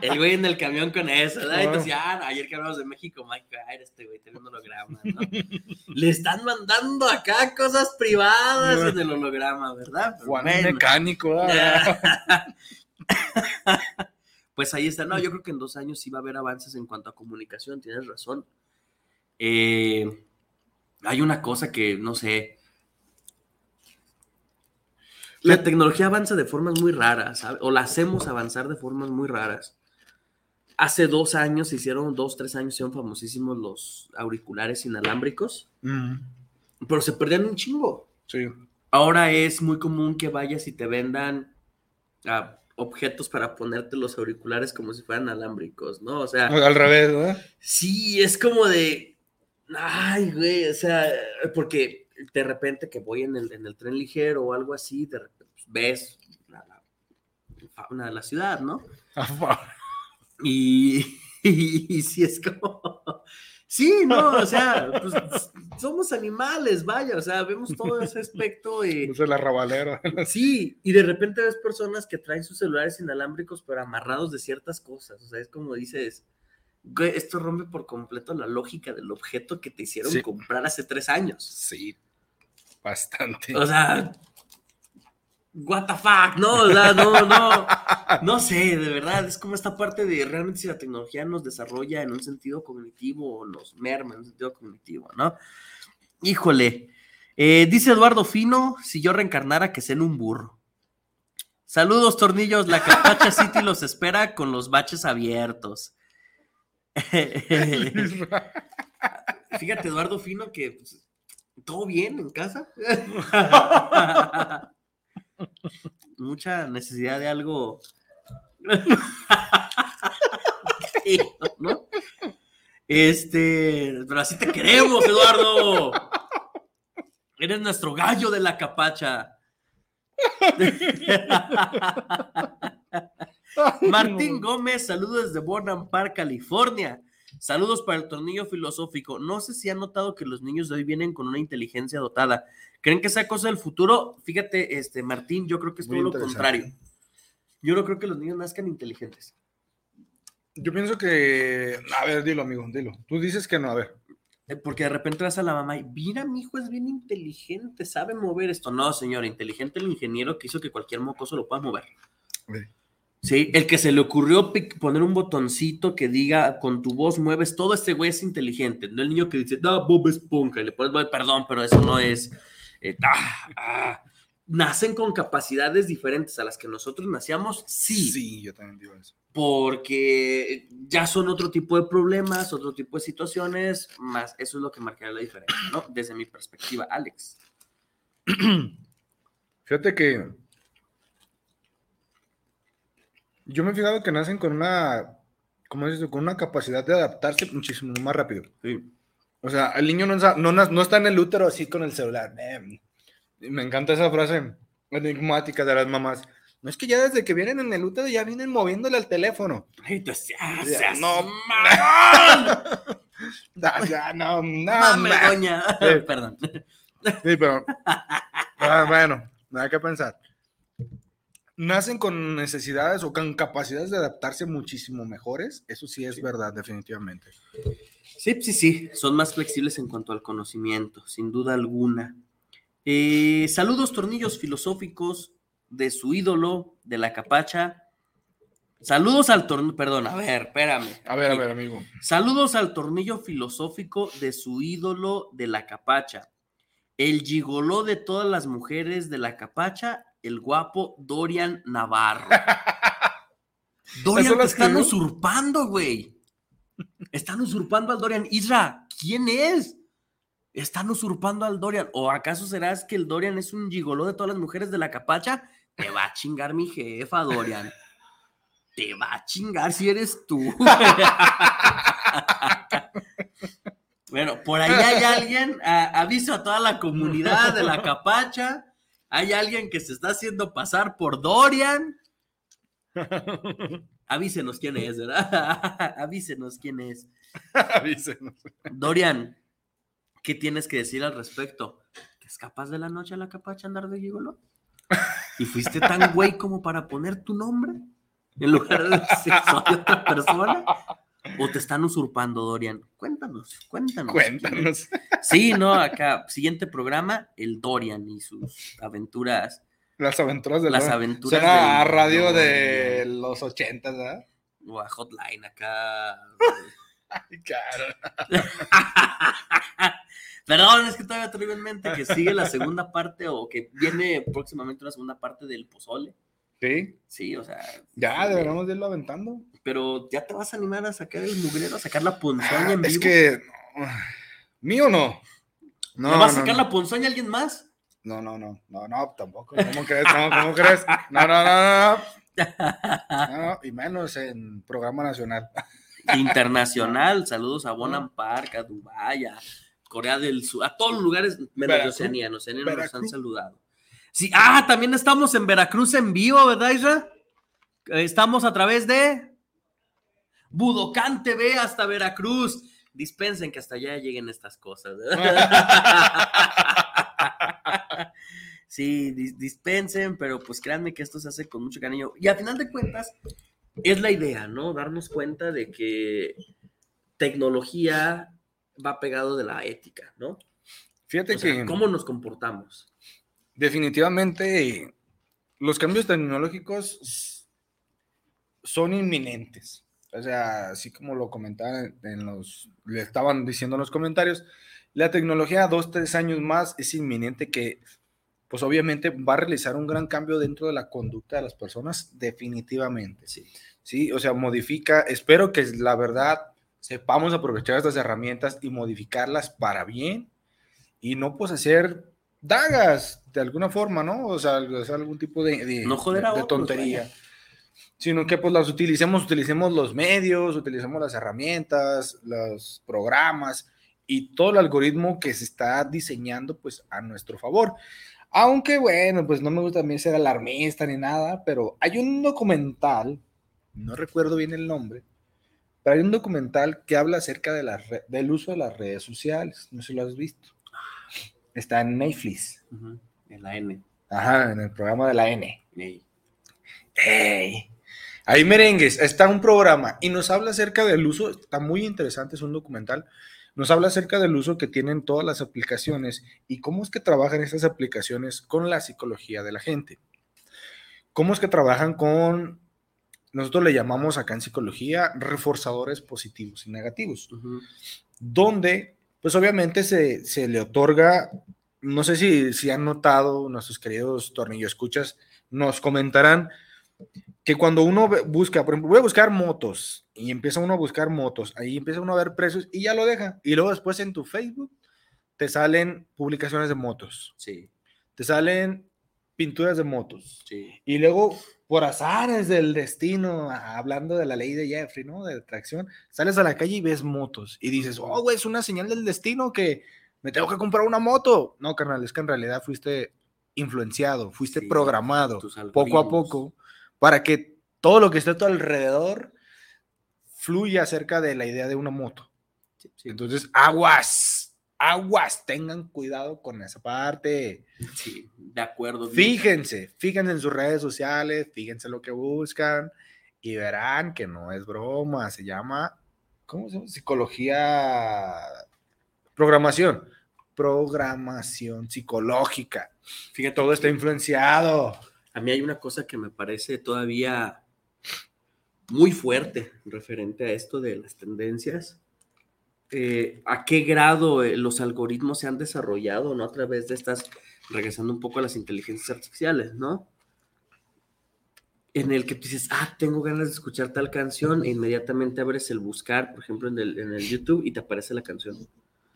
El güey en el camión con eso, ¿verdad? Ah. Entonces, ah, ayer que hablamos de México, Mike, ay, este güey tiene un holograma, ¿no? Le están mandando acá cosas privadas en el holograma, ¿verdad? Pero Juan bueno. mecánico, ¿verdad? Pues ahí está. No, yo creo que en dos años sí va a haber avances en cuanto a comunicación, tienes razón. Eh, hay una cosa que, no sé, La tecnología avanza de formas muy raras, ¿sabe? o la hacemos avanzar de formas muy raras. Hace dos años se hicieron, dos, tres años, se hicieron famosísimos los auriculares inalámbricos, pero se perdían un chingo. Sí. Ahora es muy común que vayas y te vendan ah, objetos para ponerte los auriculares como si fueran alámbricos, ¿no? O sea, Al revés, ¿verdad? Sí, es como de. Ay, güey, o sea, porque de repente que voy en el, en el tren ligero o algo así, de repente pues, ves la, la fauna de la ciudad, ¿no? Y, y, sí es como. Sí, no, o sea, pues, somos animales, vaya, o sea, vemos todo ese aspecto. Y, es la rabalera. Sí, y de repente ves personas que traen sus celulares inalámbricos, pero amarrados de ciertas cosas. O sea, es como dices, esto rompe por completo la lógica del objeto que te hicieron Sí. comprar hace tres años. Sí, bastante. O sea, what the fuck, no, o sea, no, no, no sé, de verdad, es como esta parte de realmente si la tecnología nos desarrolla en un sentido cognitivo o nos merma en un sentido cognitivo, ¿no? Híjole, eh, dice Eduardo Fino, si yo reencarnara que sea en un burro. Saludos, tornillos, la Capacha City los espera con los baches abiertos. Fíjate, Eduardo Fino, que pues, todo bien en casa. Mucha necesidad de algo. ¿no? Este, pero así te queremos, Eduardo. Eres nuestro gallo de la capacha. Martín Gómez, saludos desde Burnham Park, California. Saludos para el tornillo filosófico. No sé si han notado que los niños de hoy vienen con una inteligencia dotada. ¿Creen que sea cosa del futuro? Fíjate, este Martín, yo creo que es Muy todo lo contrario. Yo no creo que los niños nazcan inteligentes. Yo pienso que. A ver, dilo, amigo, dilo. Tú dices que no, a ver. Eh, Porque de repente vas a la mamá y mira, mi hijo es bien inteligente, sabe mover esto. No, señor, inteligente el ingeniero que hizo que cualquier mocoso lo pueda mover. Sí, el que se le ocurrió poner un botoncito que diga con tu voz mueves todo, este güey es inteligente. No el niño que dice, da Bob Esponja, y le pones, "Bueno, perdón, pero eso no es. eh, ah, ah". Nacen con capacidades diferentes a las que nosotros nacíamos, sí. Sí, yo también digo eso. Porque ya son otro tipo de problemas, otro tipo de situaciones, más eso es lo que marcará la diferencia, ¿no? Desde mi perspectiva, Alex. Fíjate que. Yo me he fijado que nacen con una. ¿Cómo dices? Con una capacidad de adaptarse muchísimo más rápido. O sea, el niño no, no, no está en el útero así con el celular. Em, Me encanta esa frase enigmática de las mamás. No es que ya desde que vienen en el útero ya vienen moviéndole al teléfono. Ay, tú seas- seas no, ya, no, no, Mame, ma- doña. Sí. Perdón. Sí, pero. ah, bueno, nada que pensar. Nacen con necesidades o con capacidades de adaptarse muchísimo mejores. Eso sí es verdad, definitivamente. Sí, sí, sí, son más flexibles en cuanto al conocimiento, sin duda alguna. Eh, saludos, tornillos filosóficos de su ídolo, de la capacha. Saludos al tornillo, perdón, a ver, espérame. A ver, a ver, amigo. Saludos al tornillo filosófico de su ídolo de la capacha. El gigoló de todas las mujeres de la capacha, el guapo Dorian Navarro. Dorian, ¿Eso lo te están escribió? usurpando, güey. Están usurpando al Dorian. Isra, ¿quién es? Están usurpando al Dorian. ¿O acaso serás que el Dorian es un gigoló de todas las mujeres de la capacha? Te va a chingar mi jefa, Dorian. Te va a chingar si eres tú. bueno, por ahí hay alguien, a- aviso a toda la comunidad de la capacha. Hay alguien que se está haciendo pasar por Dorian. Avísenos quién es, ¿verdad? Avísenos quién es. Avísenos. Dorian, ¿qué tienes que decir al respecto? ¿Que escapas de la noche a la capacha andar de gigolo? ¿Y fuiste tan güey como para poner tu nombre en lugar del sexo de otra persona? ¿O te están usurpando, Dorian? Cuéntanos, cuéntanos. Cuéntanos. Sí, no, acá, siguiente programa, el Dorian y sus aventuras. Las aventuras de Las Dorian. aventuras Suena a del radio Dorian. de los 80, ¿verdad? O a Hotline acá. Ay, claro. Perdón, es que todavía traigo en mente que sigue la segunda parte o que viene próximamente una segunda parte del pozole. Sí. Sí, o sea. Ya, deberíamos de irlo aventando. Pero ya te vas a animar a sacar el mugrero, a sacar la ponzoña en vivo. Es que. ¿Mío no? No. ¿Le vas a sacar la ponzoña a alguien más? No, no, no, no, no, tampoco. ¿Cómo crees? No, ¿cómo crees? No, no, no, no. No, y menos en programa nacional. Internacional, saludos a Bonham Park, a Dubái, a Corea del Sur, a todos los lugares menos de Oceanía, Oceanía nos han saludado. Sí, ah, también estamos en Veracruz en vivo, ¿verdad, Isra? Estamos a través de Budocán TV hasta Veracruz. Dispensen que hasta allá lleguen estas cosas. sí, dispensen, pero pues créanme que esto se hace con mucho cariño. Y a final de cuentas, es la idea, ¿no? Darnos cuenta de que tecnología va pegado de la ética, ¿no? Fíjate que... ¿Cómo nos comportamos? Definitivamente, los cambios tecnológicos son inminentes. O sea, así como lo comentaban en los, le estaban diciendo en los comentarios, la tecnología dos, tres años más es inminente que, pues obviamente va a realizar un gran cambio dentro de la conducta de las personas, definitivamente. Sí. Sí, o sea, modifica, espero que la verdad sepamos aprovechar estas herramientas y modificarlas para bien y no pues hacer dagas de alguna forma, ¿no? O sea, algún tipo de, de, no joder a de otros, tontería. Sino que pues las utilicemos, utilicemos los medios, utilicemos las herramientas, los programas y todo el algoritmo que se está diseñando pues a nuestro favor. Aunque bueno, pues no me gusta también ser alarmista ni nada, pero hay un documental, no recuerdo bien el nombre, pero hay un documental que habla acerca de la del uso de las redes sociales. No sé si lo has visto. Está en Netflix. Ujú, En la N. Ajá, en el programa de la N. ¡Ey! Ahí merengues, está un programa y nos habla acerca del uso, está muy interesante, es un documental, nos habla acerca del uso que tienen todas las aplicaciones y cómo es que trabajan esas aplicaciones con la psicología de la gente. Cómo es que trabajan con, nosotros le llamamos acá en psicología, reforzadores positivos y negativos, donde pues obviamente se, se le otorga, no sé si, si han notado nuestros queridos tornillo escuchas, nos comentarán que cuando uno busca, por ejemplo, voy a buscar motos y empieza uno a buscar motos, ahí empieza uno a ver precios y ya lo deja. Y luego después en tu Facebook te salen publicaciones de motos. Sí. Te salen pinturas de motos. Sí. Y luego, por azares del destino, hablando de la ley de Jeffrey, ¿no? De atracción, sales a la calle y ves motos y dices, oh, güey, es una señal del destino que me tengo que comprar una moto. No, carnal, es que en realidad fuiste influenciado, fuiste programado tus poco a poco para que todo lo que esté a tu alrededor fluya acerca de la idea de una moto. Entonces, aguas, aguas, tengan cuidado con esa parte. Sí, de acuerdo. Fíjense, fíjense en sus redes sociales, fíjense lo que buscan y verán que no es broma, se llama, ¿cómo se llama? Psicología, programación, programación psicológica. Fíjate, todo está influenciado. A mí hay una cosa que me parece todavía muy fuerte referente a esto de las tendencias. Eh, ¿A qué grado eh, los algoritmos se han desarrollado, ¿no? A través de estas, regresando un poco a las inteligencias artificiales, ¿no? En el que tú dices, ah, tengo ganas de escuchar tal canción, e inmediatamente abres el buscar, por ejemplo, en el, en el YouTube y te aparece la canción.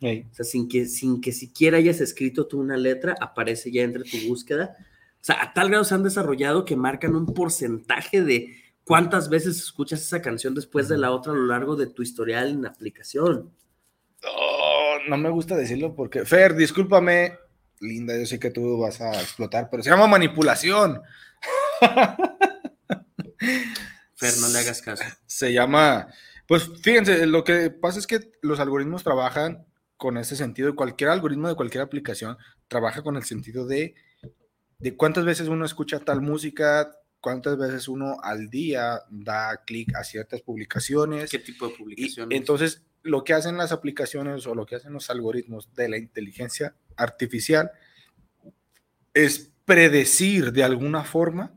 O sea, sin que, sin que siquiera hayas escrito tú una letra, aparece ya entre tu búsqueda. O sea, a tal grado se han desarrollado que marcan un porcentaje de cuántas veces escuchas esa canción después de la otra a lo largo de tu historial en la aplicación. Oh, no me gusta decirlo porque, Fer, discúlpame, linda, yo sé que tú vas a explotar, pero se llama manipulación. Fer, no le hagas caso. Se llama, pues fíjense, lo que pasa es que los algoritmos trabajan con ese sentido, y cualquier algoritmo de cualquier aplicación trabaja con el sentido de, de cuántas veces uno escucha tal música, cuántas veces uno al día da clic a ciertas publicaciones. ¿Qué tipo de Y publicaciones? entonces, lo que hacen las aplicaciones o lo que hacen los algoritmos de la inteligencia artificial es predecir de alguna forma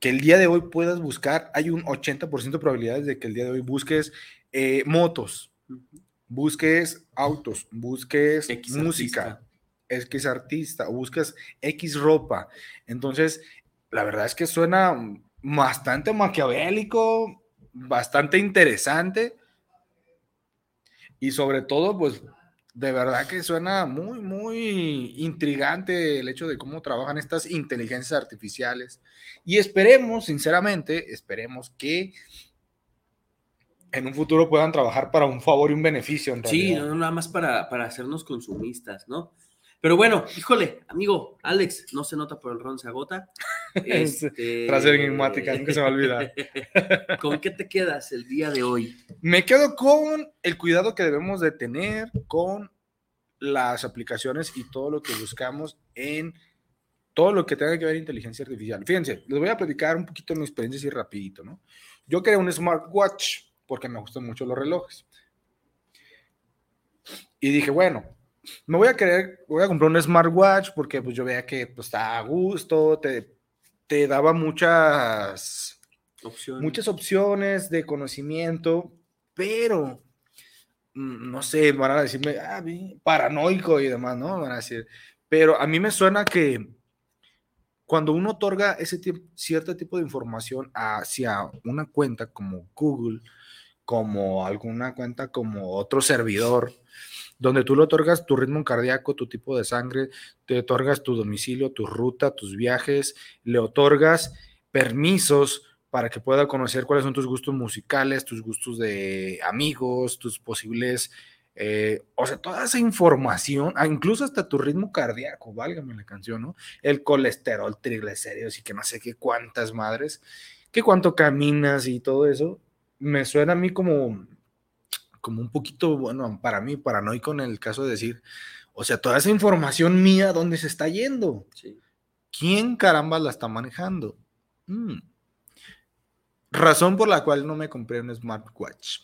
que el día de hoy puedas buscar, hay un 80% de probabilidades de que el día de hoy busques eh, motos. busques autos, busques X música, X artista, o busques X ropa. Entonces, la verdad es que suena bastante maquiavélico, bastante interesante y sobre todo, pues de verdad que suena muy, muy intrigante el hecho de cómo trabajan estas inteligencias artificiales. Y esperemos, sinceramente, esperemos que en un futuro puedan trabajar para un favor y un beneficio. En Sí, no nada más para, para hacernos consumistas, ¿no? Pero bueno, híjole, amigo, Alex, no se nota por el ron, se agota. Este, Frase enigmática, nunca se me va a olvidar. ¿Con qué te quedas el día de hoy? Me quedo con el cuidado que debemos de tener con las aplicaciones y todo lo que buscamos en todo lo que tenga que ver inteligencia artificial. Fíjense, les voy a platicar un poquito de mi experiencia así rapidito, ¿no? Yo quería un smartwatch porque me gustan mucho los relojes. Y dije, bueno, me voy a querer, voy a comprar un smartwatch porque pues yo veía que pues está a gusto, te, te daba muchas Opciones. muchas opciones de conocimiento, pero mm, no sé, van a decirme ah, paranoico y demás, ¿no? Van a decir, pero a mí me suena que cuando uno otorga ese cierto tipo de información hacia una cuenta como Google, como alguna cuenta como otro servidor, donde tú le otorgas tu ritmo cardíaco, tu tipo de sangre, te otorgas tu domicilio, tu ruta, tus viajes, le otorgas permisos para que pueda conocer cuáles son tus gustos musicales, tus gustos de amigos, tus posibles, eh, o sea, toda esa información, ah, incluso hasta tu ritmo cardíaco, válgame la canción, ¿no? El colesterol, triglicéridos y que no sé qué cuántas madres, que cuánto caminas y todo eso, me suena a mí como, como un poquito, bueno, para mí, paranoico en el caso de decir, o sea, toda esa información mía, ¿dónde se está yendo? ¿Quién caramba la está manejando? Mm. Razón por la cual no me compré un smartwatch.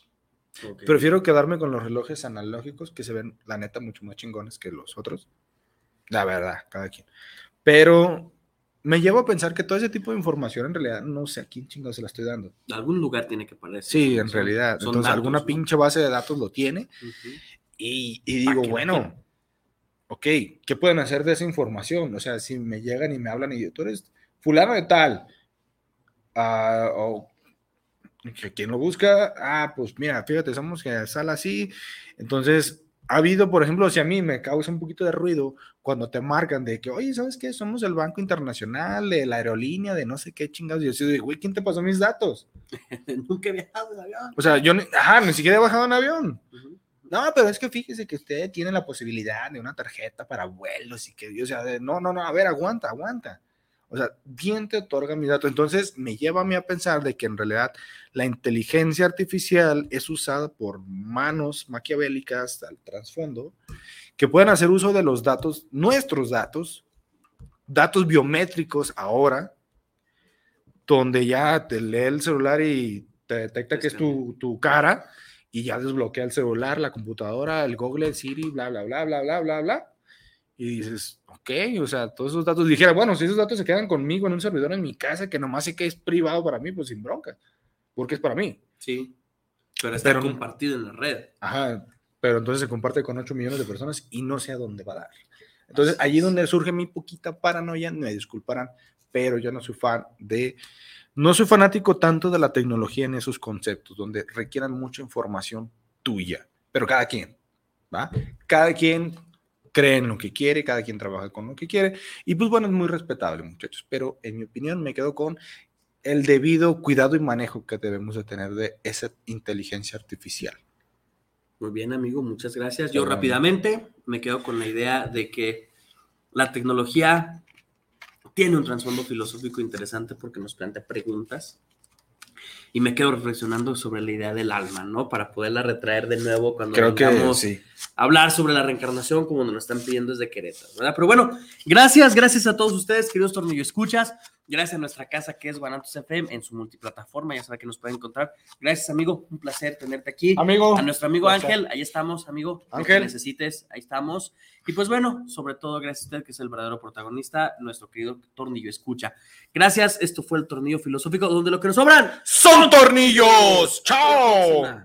Prefiero quedarme con los relojes analógicos que se ven, la neta, mucho más chingones que los otros. La verdad, cada quien. Pero me llevo a pensar que todo ese tipo de información en realidad no sé a quién chingados se la estoy dando. De algún lugar tiene que parecer. Sí, en Son- realidad. son Entonces, datos, alguna ¿no? pinche base de datos lo tiene. Y, y digo, bueno, ok, ¿qué pueden hacer de esa información? O sea, si me llegan y me hablan y yo, tú eres fulano de tal, ah, o que quien lo busca, ah, pues mira, fíjate, somos que sale así. Entonces, ha habido, por ejemplo, si a mí me causa un poquito de ruido cuando te marcan de que, oye, ¿sabes qué? Somos el Banco Internacional, de la aerolínea, de no sé qué chingados. Y yo de, güey, ¿quién te pasó mis datos? Nunca he viajado en avión. O sea, yo, ni- ajá, ni siquiera he bajado en avión. No, pero es que fíjese que usted tiene la posibilidad de una tarjeta para vuelos y que, o sea, de- no, no, no, a ver, aguanta, aguanta. O sea, ¿quién te otorga mis datos? Entonces me lleva a mí a pensar de que en realidad la inteligencia artificial es usada por manos maquiavélicas al trasfondo que pueden hacer uso de los datos, nuestros datos, datos biométricos ahora, donde ya te lee el celular y te detecta que es tu, tu cara y ya desbloquea el celular, la computadora, el Google, el Siri, bla, bla, bla, bla, bla, bla, bla. Y dices, ok, o sea, todos esos datos, dijera, bueno, si esos datos se quedan conmigo en un servidor en mi casa que nomás sé que es privado para mí, pues sin bronca, porque es para mí. Sí. Pero está Pero- compartido en la red. Ajá, pero entonces se comparte con 8 millones de personas y no sé a dónde va a dar. Entonces, allí donde surge mi poquita paranoia, me disculparán, pero yo no soy fan de, no soy fanático tanto de la tecnología en esos conceptos, donde requieran mucha información tuya, pero cada quien, ¿va? Cada quien cree en lo que quiere, cada quien trabaja con lo que quiere, y pues bueno, es muy respetable, muchachos, pero en mi opinión me quedo con el debido cuidado y manejo que debemos de tener de esa inteligencia artificial. Muy bien, amigo, muchas gracias. Yo Perdón. rápidamente me quedo con la idea de que la tecnología tiene un trasfondo filosófico interesante porque nos plantea preguntas. Y me quedo reflexionando sobre la idea del alma, ¿no? Para poderla retraer de nuevo cuando Creo que sí. Hablar sobre la reencarnación como nos lo están pidiendo desde Querétaro, ¿verdad? Pero bueno, gracias, gracias a todos ustedes, queridos Tornillo Escuchas. Gracias a nuestra casa que es Guanatos FM en su multiplataforma, ya saben que nos pueden encontrar. Gracias, amigo, un placer tenerte aquí. Amigo. A nuestro amigo Placer. Ángel, ahí estamos, amigo. Lo que Ángel. necesites, ahí estamos. Y pues bueno, sobre todo gracias a usted que es el verdadero protagonista, nuestro querido Tornillo Escucha. Gracias, esto fue el Tornillo Filosófico, donde lo que nos sobran son tornillos. ¡Chao!